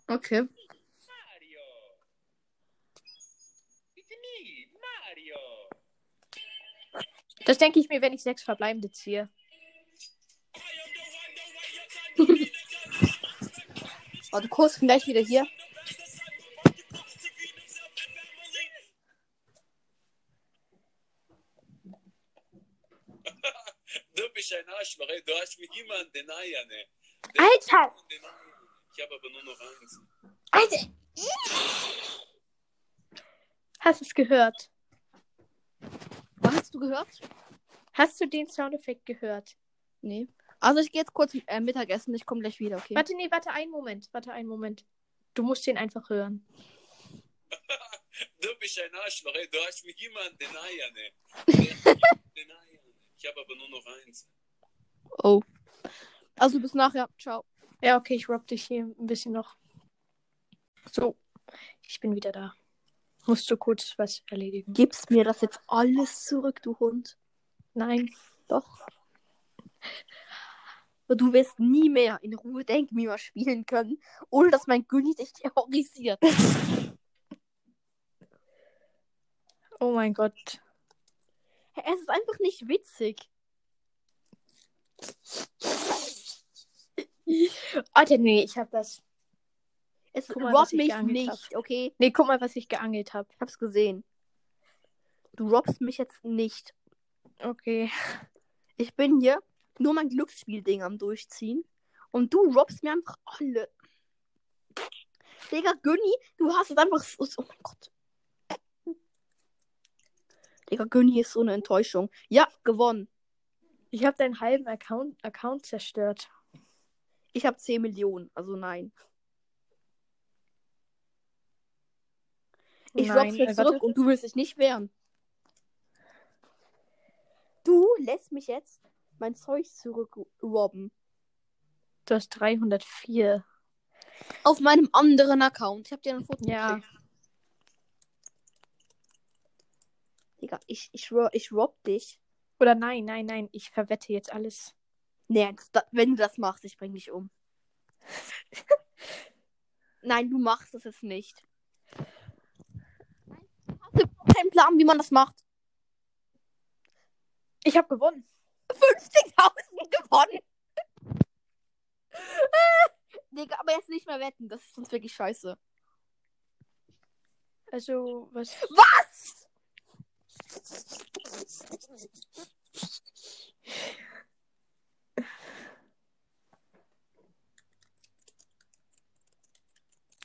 okay. Das denke ich mir, wenn ich sechs Verbleibende ziehe. [laughs] Warte kurz, gleich wieder hier. Ey. Du hast mir immer den Eier, ne? Alter! Ich habe aber nur noch eins. Alter! Hast du es gehört? Was hast du gehört? Hast du den Soundeffekt gehört? Nee. Also ich gehe jetzt kurz äh, Mittagessen, ich komme gleich wieder, okay? Warte, nee, warte einen Moment. Warte einen Moment. Du musst den einfach hören. [laughs] Du bist ein Arschloch, ey. Du hast mir immer den Eier, [laughs] ne? den Eier. Ich habe aber nur noch eins. Oh. Also bis nachher. Ciao. Ja, okay, ich rob dich hier ein bisschen noch. So, ich bin wieder da. Musst du kurz was erledigen? Gibst mir das jetzt alles zurück, du Hund? Nein. Doch. Du wirst nie mehr in Ruhe Denkmima spielen können, ohne dass mein Günni dich terrorisiert. Oh mein Gott. Es ist einfach nicht witzig. Alter, nee, ich hab das. Es mal, rob mich nicht, okay? Nee, guck mal, was ich geangelt hab. Ich hab's gesehen. Du robbst mich jetzt nicht. Okay. Ich bin hier nur mein Glücksspielding am Durchziehen. Und du robbst mir einfach alle. Digga, Günni, du hast es einfach so. Oh mein Gott. Digga, Günni ist so eine Enttäuschung. Ja, gewonnen. Ich hab deinen halben Account, Account zerstört. Ich habe 10 Millionen, also nein. Ich Nein, jetzt äh, warte. zurück und du willst dich nicht wehren. Du lässt mich jetzt mein Zeug zurückrobben. Du hast 304. Auf meinem anderen Account. Ich hab dir ein Foto Ja. geschickt. Digga, ich, ich ich robb dich. Oder nein, nein, nein. Ich verwette jetzt alles. Nee, das, wenn du das machst, ich bring dich um. [laughs] Nein, du machst es jetzt nicht. Du überhaupt keinen Plan, wie man das macht? Ich hab gewonnen. 50.000 gewonnen. [laughs] Digga, aber jetzt nicht mehr wetten. Das ist sonst wirklich scheiße. Also, was? Was?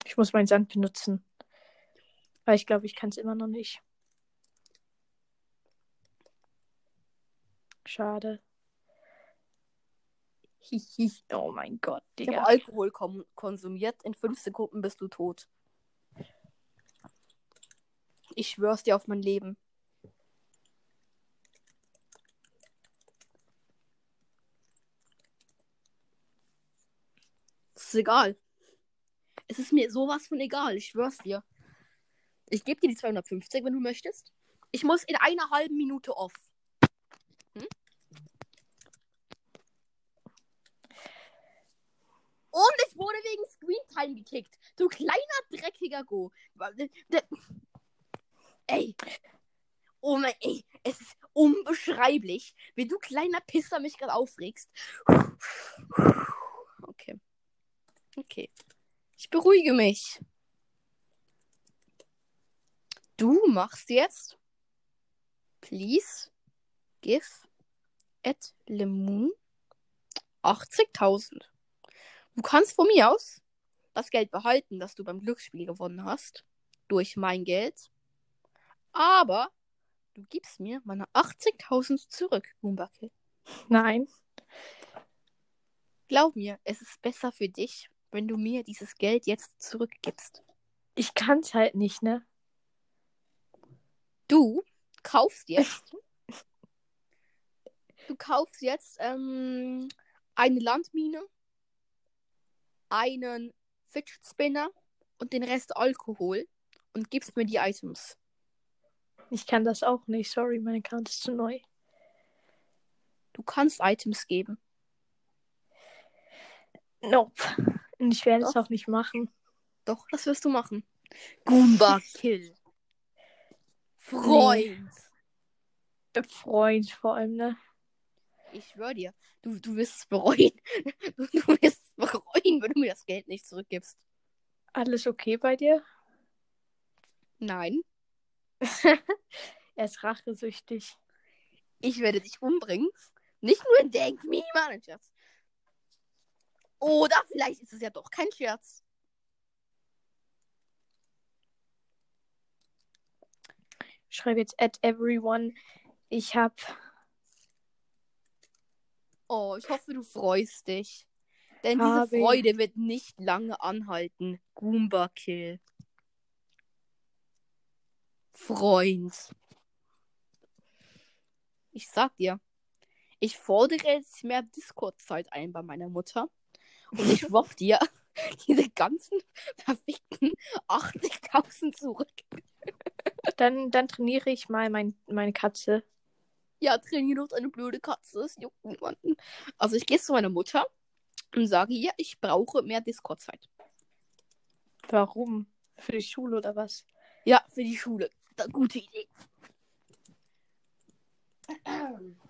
Ich muss meinen Sand benutzen. Weil ich glaube, ich kann es immer noch nicht. Schade. Hihi. [laughs] Oh mein Gott, Ich habe Digga. Alkohol konsumiert. In fünf Sekunden bist du tot. Ich schwör's dir auf mein Leben. Egal. Es ist mir sowas von egal. Ich schwör's dir. Ich gebe dir die 250, wenn du möchtest. Ich muss in einer halben Minute off. Hm? Und ich wurde wegen Screentime gekickt. Du kleiner dreckiger Go. Ey. Oh mein, ey. Es ist unbeschreiblich, wie du kleiner Pisser mich gerade aufregst. Okay. Okay. Ich beruhige mich. Du machst jetzt. Please. Give. At Lemon. 80.000. Du kannst von mir aus das Geld behalten, das du beim Glücksspiel gewonnen hast. Durch mein Geld. Aber du gibst mir meine 80.000 zurück, Goombacke. Nein. Glaub mir, es ist besser für dich, wenn du mir dieses Geld jetzt zurückgibst. Ich kann es halt nicht, ne? Du kaufst jetzt. [laughs] du kaufst jetzt ähm, eine Landmine, einen Fidget Spinner und den Rest Alkohol und gibst mir die Items. Ich kann das auch nicht. Sorry, mein Account ist zu neu. Du kannst Items geben. Nope. Und ich werde es auch nicht machen. Doch, das wirst du machen. Goomba Kill. Freund. Äh, Freund vor allem, ne? Ich schwör dir, du, du wirst es bereuen. [laughs] Du, du wirst es bereuen, wenn du mir das Geld nicht zurückgibst. Alles okay bei dir? Nein, [laughs] Er ist rachesüchtig. ich werde dich umbringen. Nicht nur in Denk Me, Mann, Scherz. Oder vielleicht ist es ja doch kein Scherz. Ich schreibe jetzt at everyone. Ich hab. Oh, ich hoffe, du freust dich. Denn diese Habe ich. Freude wird nicht lange anhalten. Goomba Kill. Freund. Ich sag dir, ich fordere jetzt mehr Discord-Zeit ein bei meiner Mutter. Und ich robb dir [laughs] diese ganzen verfickten 80.000 zurück. Dann, dann trainiere ich mal mein, meine Katze. Ja, trainier doch deine blöde Katze. Es juckt niemanden. Also ich gehe zu meiner Mutter und sage ihr, ich brauche mehr Discord-Zeit. Warum? Für die Schule oder was? Ja, für die Schule. Da, gute Idee. [clears throat]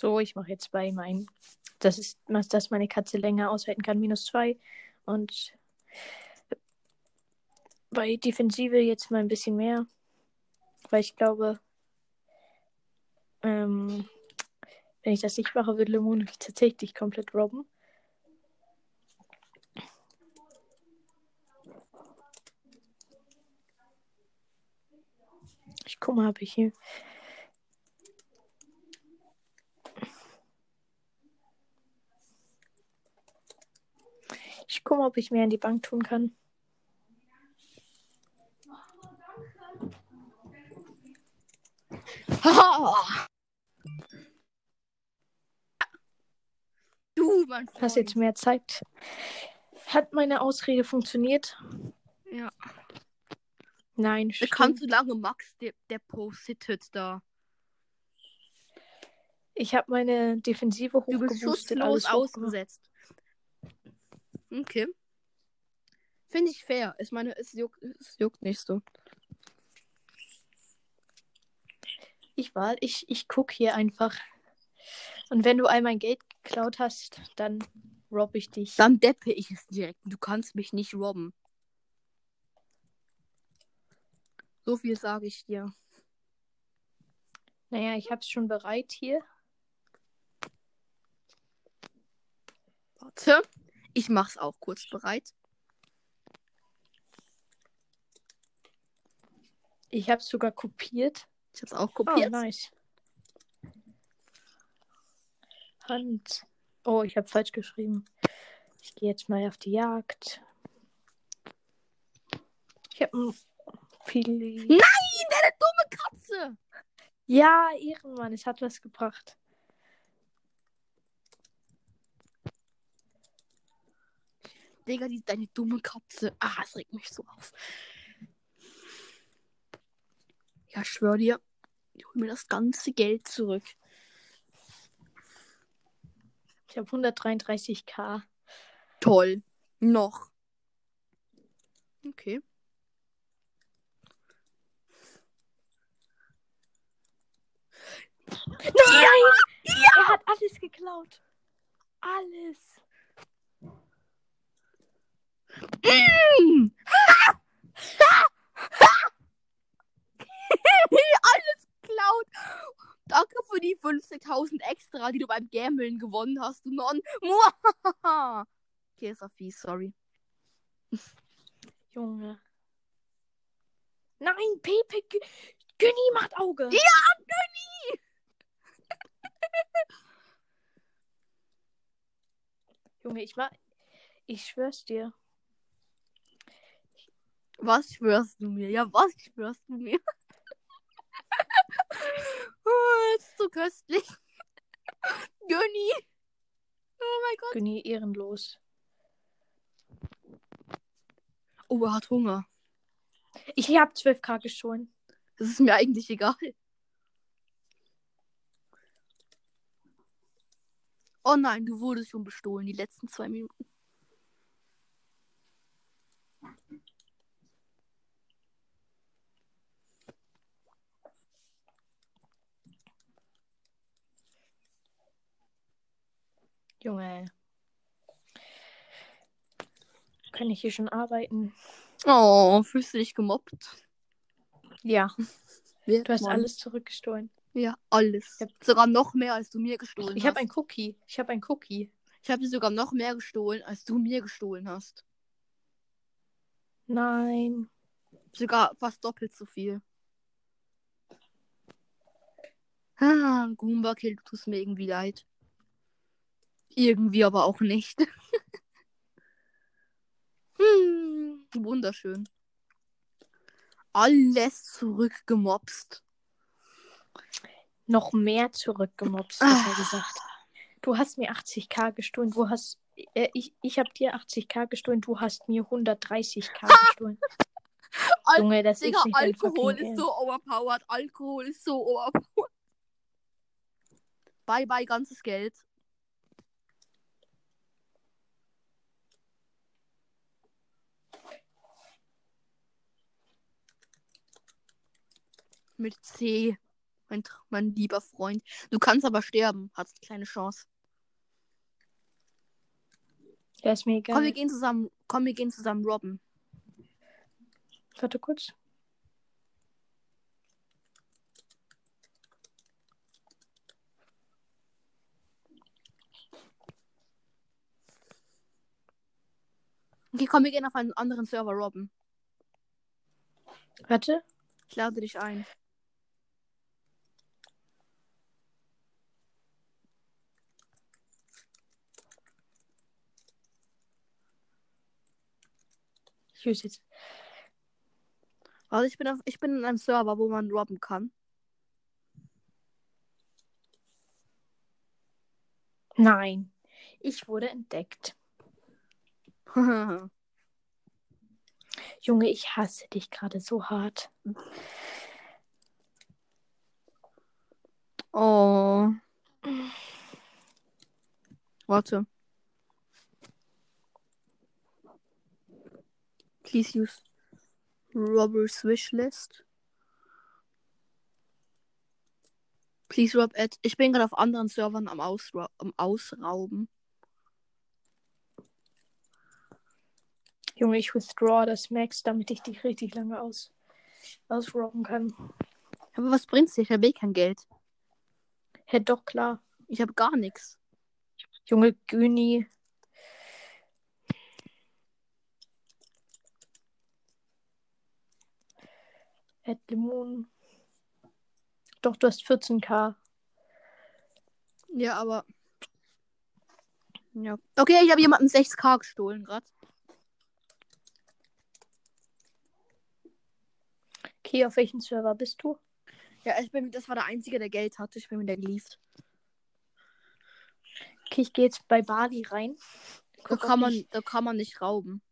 So, ich mache jetzt bei meinen. Das ist, dass meine Katze länger aushalten kann, minus zwei. Und bei Defensive jetzt mal ein bisschen mehr. Weil ich glaube, ähm, wenn ich das nicht mache, wird Lemon mich tatsächlich komplett robben. Ich guck mal, ob ich hier. Ich guck mal, ob ich mehr in die Bank tun kann. [laughs] Du, mein Freund. Hast jetzt mehr Zeit. Hat meine Ausrede funktioniert? Ja. Nein, stimmt. kannst du lange Max der, der postet da. Ich habe meine Defensive Du bist hochgeboostet, schutzlos alles hochgemacht. ausgesetzt. Okay. Finde ich fair. Ich meine, es juckt, es juckt nicht so. Ich war, ich, ich guck hier einfach. Und wenn du all mein Geld geklaut hast, dann robb ich dich. Dann deppe ich es direkt. Du kannst mich nicht robben. So viel sage ich dir. Naja, ich hab's schon bereit hier. Warte. Ich mach's auch kurz bereit. Ich hab's sogar kopiert. Ich hab's auch Oh, kopiert. nice. Hand. Oh, ich habe falsch geschrieben. Ich gehe jetzt mal auf die Jagd. Ich habe ein Fili. Nein, deine dumme Katze! Ja, Ehrenmann, es hat was gebracht. Digga, die, deine dumme Katze. Ah, es regt mich so auf. Ja, schwör dir, ich hol mir das ganze Geld zurück. Ich habe 133k. Toll. Noch. Okay. Nein! Er hat alles geklaut. Alles. [laughs] Alles klaut. Danke für die 50.000 extra, die du beim Gambeln gewonnen hast, du Non. Okay, ist auch fies, sorry. [laughs] Junge. Nein, Pepe. G- Günni macht Auge. Ja, Günni! [laughs] Junge, ich mach. Ich schwör's dir. Was schwörst du mir? Ja, was schwörst du mir? [laughs] oh, das ist so köstlich. [laughs] Günni. Oh mein Gott. Günni ehrenlos. Oh, er hat Hunger. Ich hab 12k gestohlen. Das ist mir eigentlich egal. Oh nein, du wurdest schon bestohlen, die letzten zwei Minuten. Junge. Kann ich hier schon arbeiten? Oh, fühlst du dich gemobbt? Ja. Wer? Du hast Mann. alles zurückgestohlen. Ja, alles. Ich hab- Sogar noch mehr, als du mir gestohlen Ich hast. habe ein Cookie. Ich habe ein Cookie. Ich habe dir sogar noch mehr gestohlen, als du mir gestohlen hast. Nein. Sogar fast doppelt so viel. Ah, Goomba Kill, du tust mir irgendwie leid. Irgendwie aber auch nicht. [laughs] hm, wunderschön. Alles zurückgemobst. Noch mehr zurückgemobst, hat er gesagt. Du hast mir 80k gestohlen. Du hast. Äh, ich ich habe dir 80k gestohlen. Du hast mir 130k [laughs] gestohlen. Junge, das Digga, ist nicht Alkohol ist so overpowered. Alkohol ist so overpowered. Bye bye, ganzes Geld. Mit C, mein, mein lieber Freund. Du kannst aber sterben. Hast kleine Chance. Ja, ist mir egal. Komm, wir gehen zusammen. Komm, wir gehen zusammen robben. Warte kurz. Okay, komm, wir gehen auf einen anderen Server robben. Warte. Ich lade dich ein. Ich will jetzt. Also ich bin, auf, ich bin in einem Server, wo man robben kann. Nein. Ich wurde entdeckt. [laughs] Junge, ich hasse dich gerade so hart. oh. Warte. Please use Robber's Wishlist. Please rob at. Ich bin gerade auf anderen Servern am, Ausra am Ausrauben. Junge, ich withdraw das Max, damit ich dich richtig lange aus ausrobben kann. Aber was bringt's dir? Ich habe eh kein Geld. Hä, doch, klar. Ich habe gar nichts. Junge Güni. Ed Limon. Doch, du hast 14k. Ja, aber. Ja. Okay, ich habe jemanden 6k gestohlen gerade. Okay, auf welchem Server bist du? Ja, ich bin, das war der Einzige, der Geld hatte. Ich bin mit der gelieft. Okay, ich gehe jetzt bei Bali rein. Da Guck, kann, ob man, ich- da kann man nicht rauben.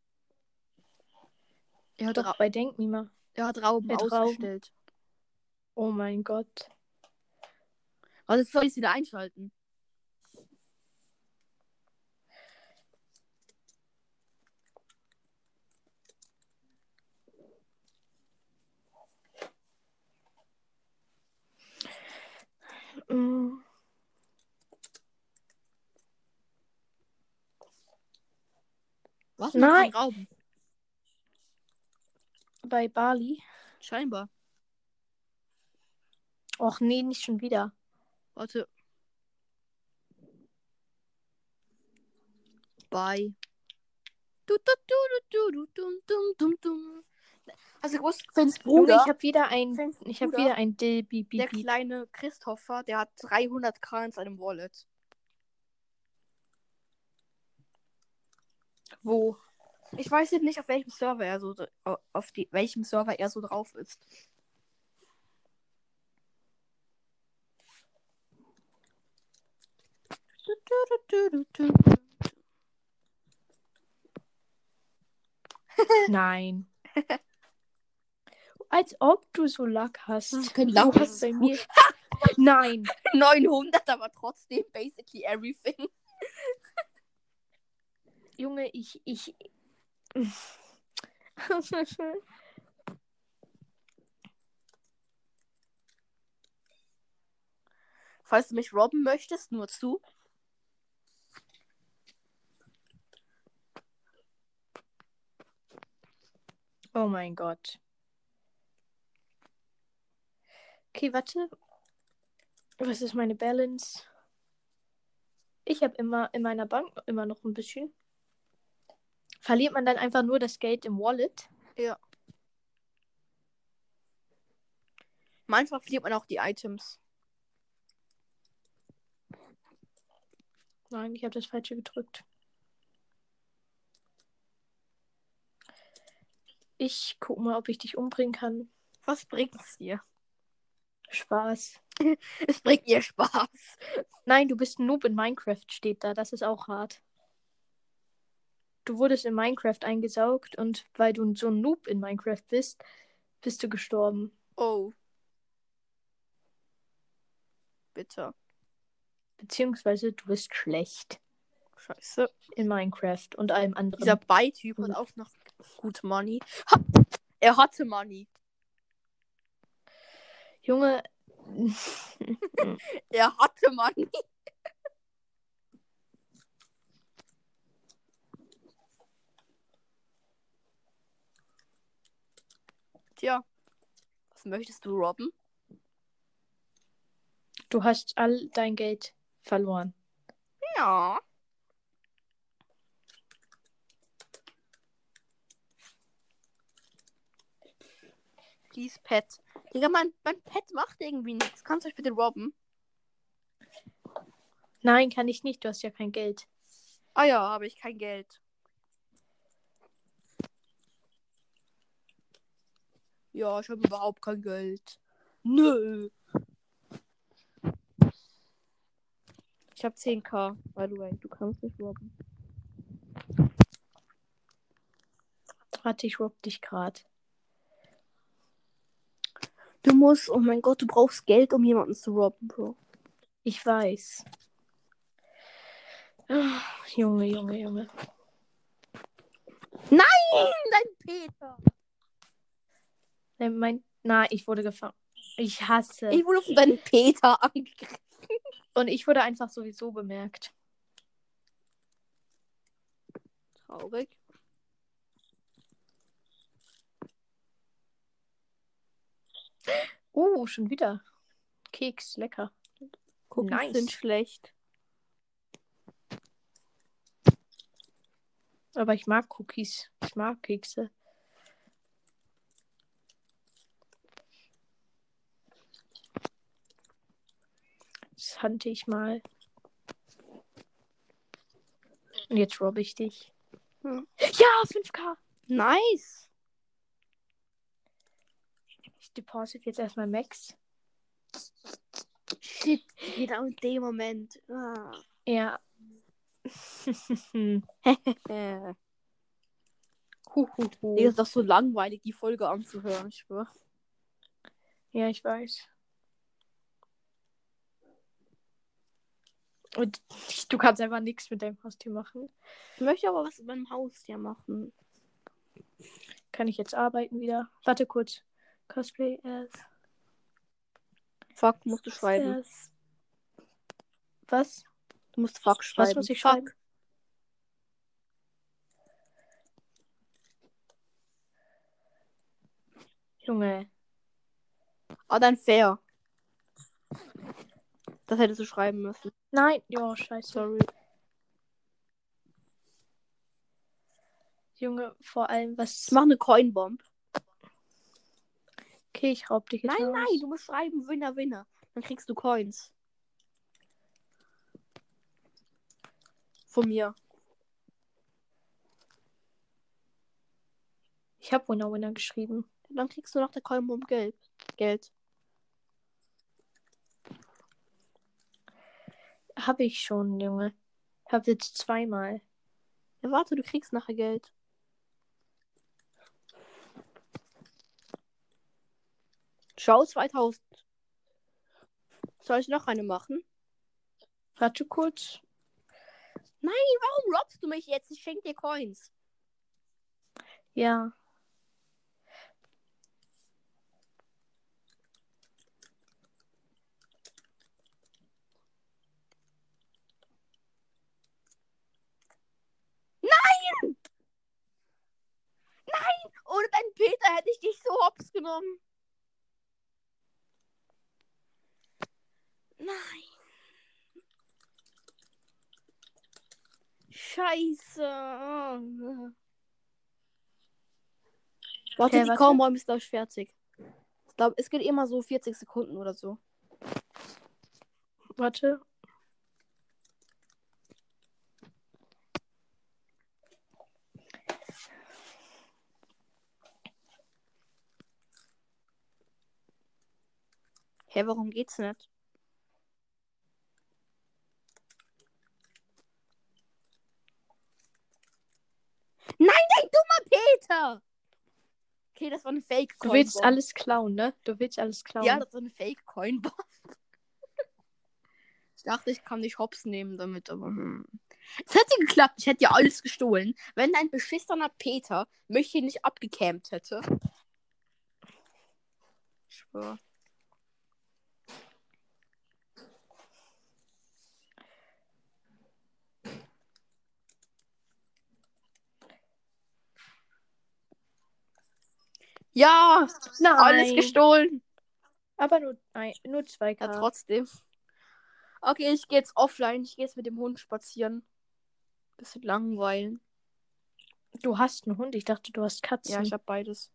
Hat, Doch, Ra bei Denkmima. Er hat Rauben er hat Rauben. ausgestellt. Oh mein Gott. Was soll ich wieder einschalten? Mm, Was? Nein. Rauben. Bei Bali. Scheinbar. Och nee, nicht schon wieder. Warte. Bye. Du, du, du, du, du, du, dum, dum, dum. Du gewusst, Finns Junge, Bruder, ich habe wieder ein. Finns Ich habe Bruder, wieder ein Dill Beep der Beep Beep. kleine Christopher, der hat 300k in seinem Wallet. Wo? Ich weiß jetzt nicht, auf welchem Server er so auf die, welchem Server er so drauf ist. [laughs] Nein. Als ob du so Lack hast. Lack, hast bei mir. [laughs] Nein. 900, aber trotzdem basically everything. Junge, ich. ich... [laughs] Falls du mich robben möchtest, nur zu. oh mein Gott. Okay, warte. Was ist meine Balance? Ich habe immer in meiner Bank immer noch ein bisschen. Verliert man dann einfach nur das Geld im Wallet? Ja. Manchmal verliert man auch die Items. Nein, ich habe das falsche gedrückt. Ich guck mal, ob ich dich umbringen kann. Was bringt's dir? Spaß. [laughs] Es bringt ihr Spaß. Nein, du bist ein Noob in Minecraft, steht da. Das ist auch hart. Du wurdest in Minecraft eingesaugt und weil du so ein Noob in Minecraft bist, bist du gestorben. Oh. Bitte. Beziehungsweise du bist schlecht Scheiße. in Minecraft und allem anderen. Dieser Beityp hat auch noch gut Money. Ha! Er hatte Money. Junge. [laughs] Er hatte Money. Tja. Was möchtest du robben? du hast all dein Geld verloren. Ja. Please, Pet. Digga, mein, mein Pet macht irgendwie nichts. Kannst du euch bitte robben? Nein, kann ich nicht. Du hast ja kein Geld. Ah ja, habe ich kein Geld. Ja, ich habe überhaupt kein Geld. Nö. Ich habe 10k, by the way. Du kannst nicht robben. Warte, ich rob dich grad. Du musst, oh mein Gott, du brauchst Geld, um jemanden zu robben, Bro. Ich weiß. Ah, Junge, Junge, Junge. Dein Peter. Nein, mein. Na, ich wurde gefangen. Ich hasse. Ich wurde von deinem Peter angegriffen. Und ich wurde einfach sowieso bemerkt. Traurig. Oh, schon wieder. Keks, lecker. Cookies Nice. sind schlecht. Aber ich mag Cookies. Ich mag Kekse. Das hante ich mal. Und jetzt robb ich dich. Hm. Ja, 5k. Nice. Ich deposit jetzt erstmal Max. Shit, genau in dem Moment. Ah. Ja. [laughs] Huhuhu. Digga, ist doch so langweilig, die Folge anzuhören, ich schwör. Ja, ich weiß. Und du kannst einfach nichts mit deinem Haustier machen. Ich möchte aber was mit meinem Haustier machen. Kann ich jetzt arbeiten wieder? Warte kurz. Cosplay as. Fuck, musst du schreiben. as- Was? Du musst Fuck schreiben. Was muss ich Fuck. schreiben? Junge. Ah, dann fair. Das hättest du schreiben müssen. Nein. Ja, scheiße. Sorry. Junge, vor allem was. Mach eine Coinbomb. Okay, ich raub dich jetzt Nein, nein, du musst schreiben Winner, Winner. Dann kriegst du Coins. Von mir. Ich hab Winner Winner geschrieben. Dann kriegst du nach der Coinbomb Geld. Geld. Hab ich schon, Junge. Hab jetzt zweimal. Ja, warte, du kriegst nachher Geld. Schau 2000. Soll ich noch eine machen? Warte kurz. Nein, warum robbst du mich jetzt? Ich schenke dir Coins. Ja. Ohne deinen Peter hätte ich dich so hops genommen. Nein. Scheiße. Warte, Okay, die. Coinbomb ist glaube ich fertig. Ich glaube, es geht immer so 40 Sekunden oder so. Warte. Hä, warum geht's nicht? Nein, dein dummer Peter! Okay, das war eine fake Du willst alles klauen, ne? Du willst alles klauen. Ja, das war eine fake Coinbomb. ich dachte, ich kann dich hops nehmen damit, aber hm. Es hätte geklappt, ich hätte ja alles gestohlen, wenn dein beschissener Peter mich hier nicht abgecampt hätte. Ich schwör. Ja, Nein. alles gestohlen. Aber nur, ein, nur 2K. Ja, trotzdem. Okay, ich gehe jetzt offline. Ich gehe jetzt mit dem Hund spazieren. Bisschen langweilen. Du hast einen Hund. Ich dachte, du hast Katzen. Ja, ich habe beides.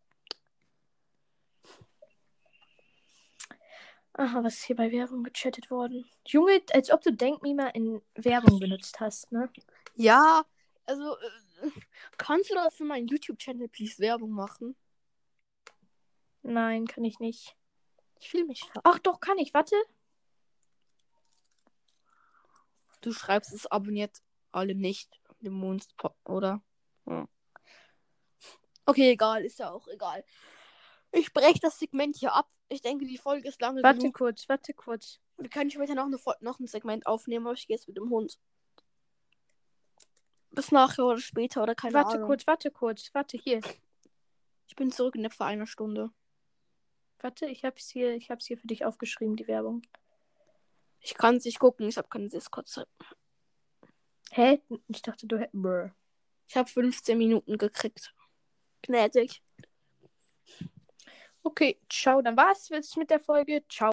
Aha, was ist hier bei Werbung gechattet worden? Junge, als ob du Denkmima in Werbung benutzt hast, ne? Ja, also, äh, kannst du da für meinen YouTube-Channel please Werbung machen? Nein, kann ich nicht. Ich will mich. Ach doch, kann ich. Warte. Du schreibst es abonniert alle nicht. Den Mond, oder? Hm. Okay, egal, ist ja auch egal. Ich breche das Segment hier ab. Ich denke, die Folge ist lange Warte genug. kurz, warte kurz. Wir können später noch, eine, noch ein Segment aufnehmen, aber ich gehe jetzt mit dem Hund. Bis nachher oder später oder keine warte Ahnung. kurz, warte kurz. Warte hier. Ich bin zurück in etwa einer Stunde. Warte, ich hab's hier, ich hab's hier für dich aufgeschrieben, die Werbung. Ich kann es nicht gucken, ich habe keine Discord-Zeit. Hä? Ich dachte, du hättest. Brr. Ich habe 15 Minuten gekriegt. Gnädig. Okay, ciao. Dann war's jetzt mit der Folge. Ciao.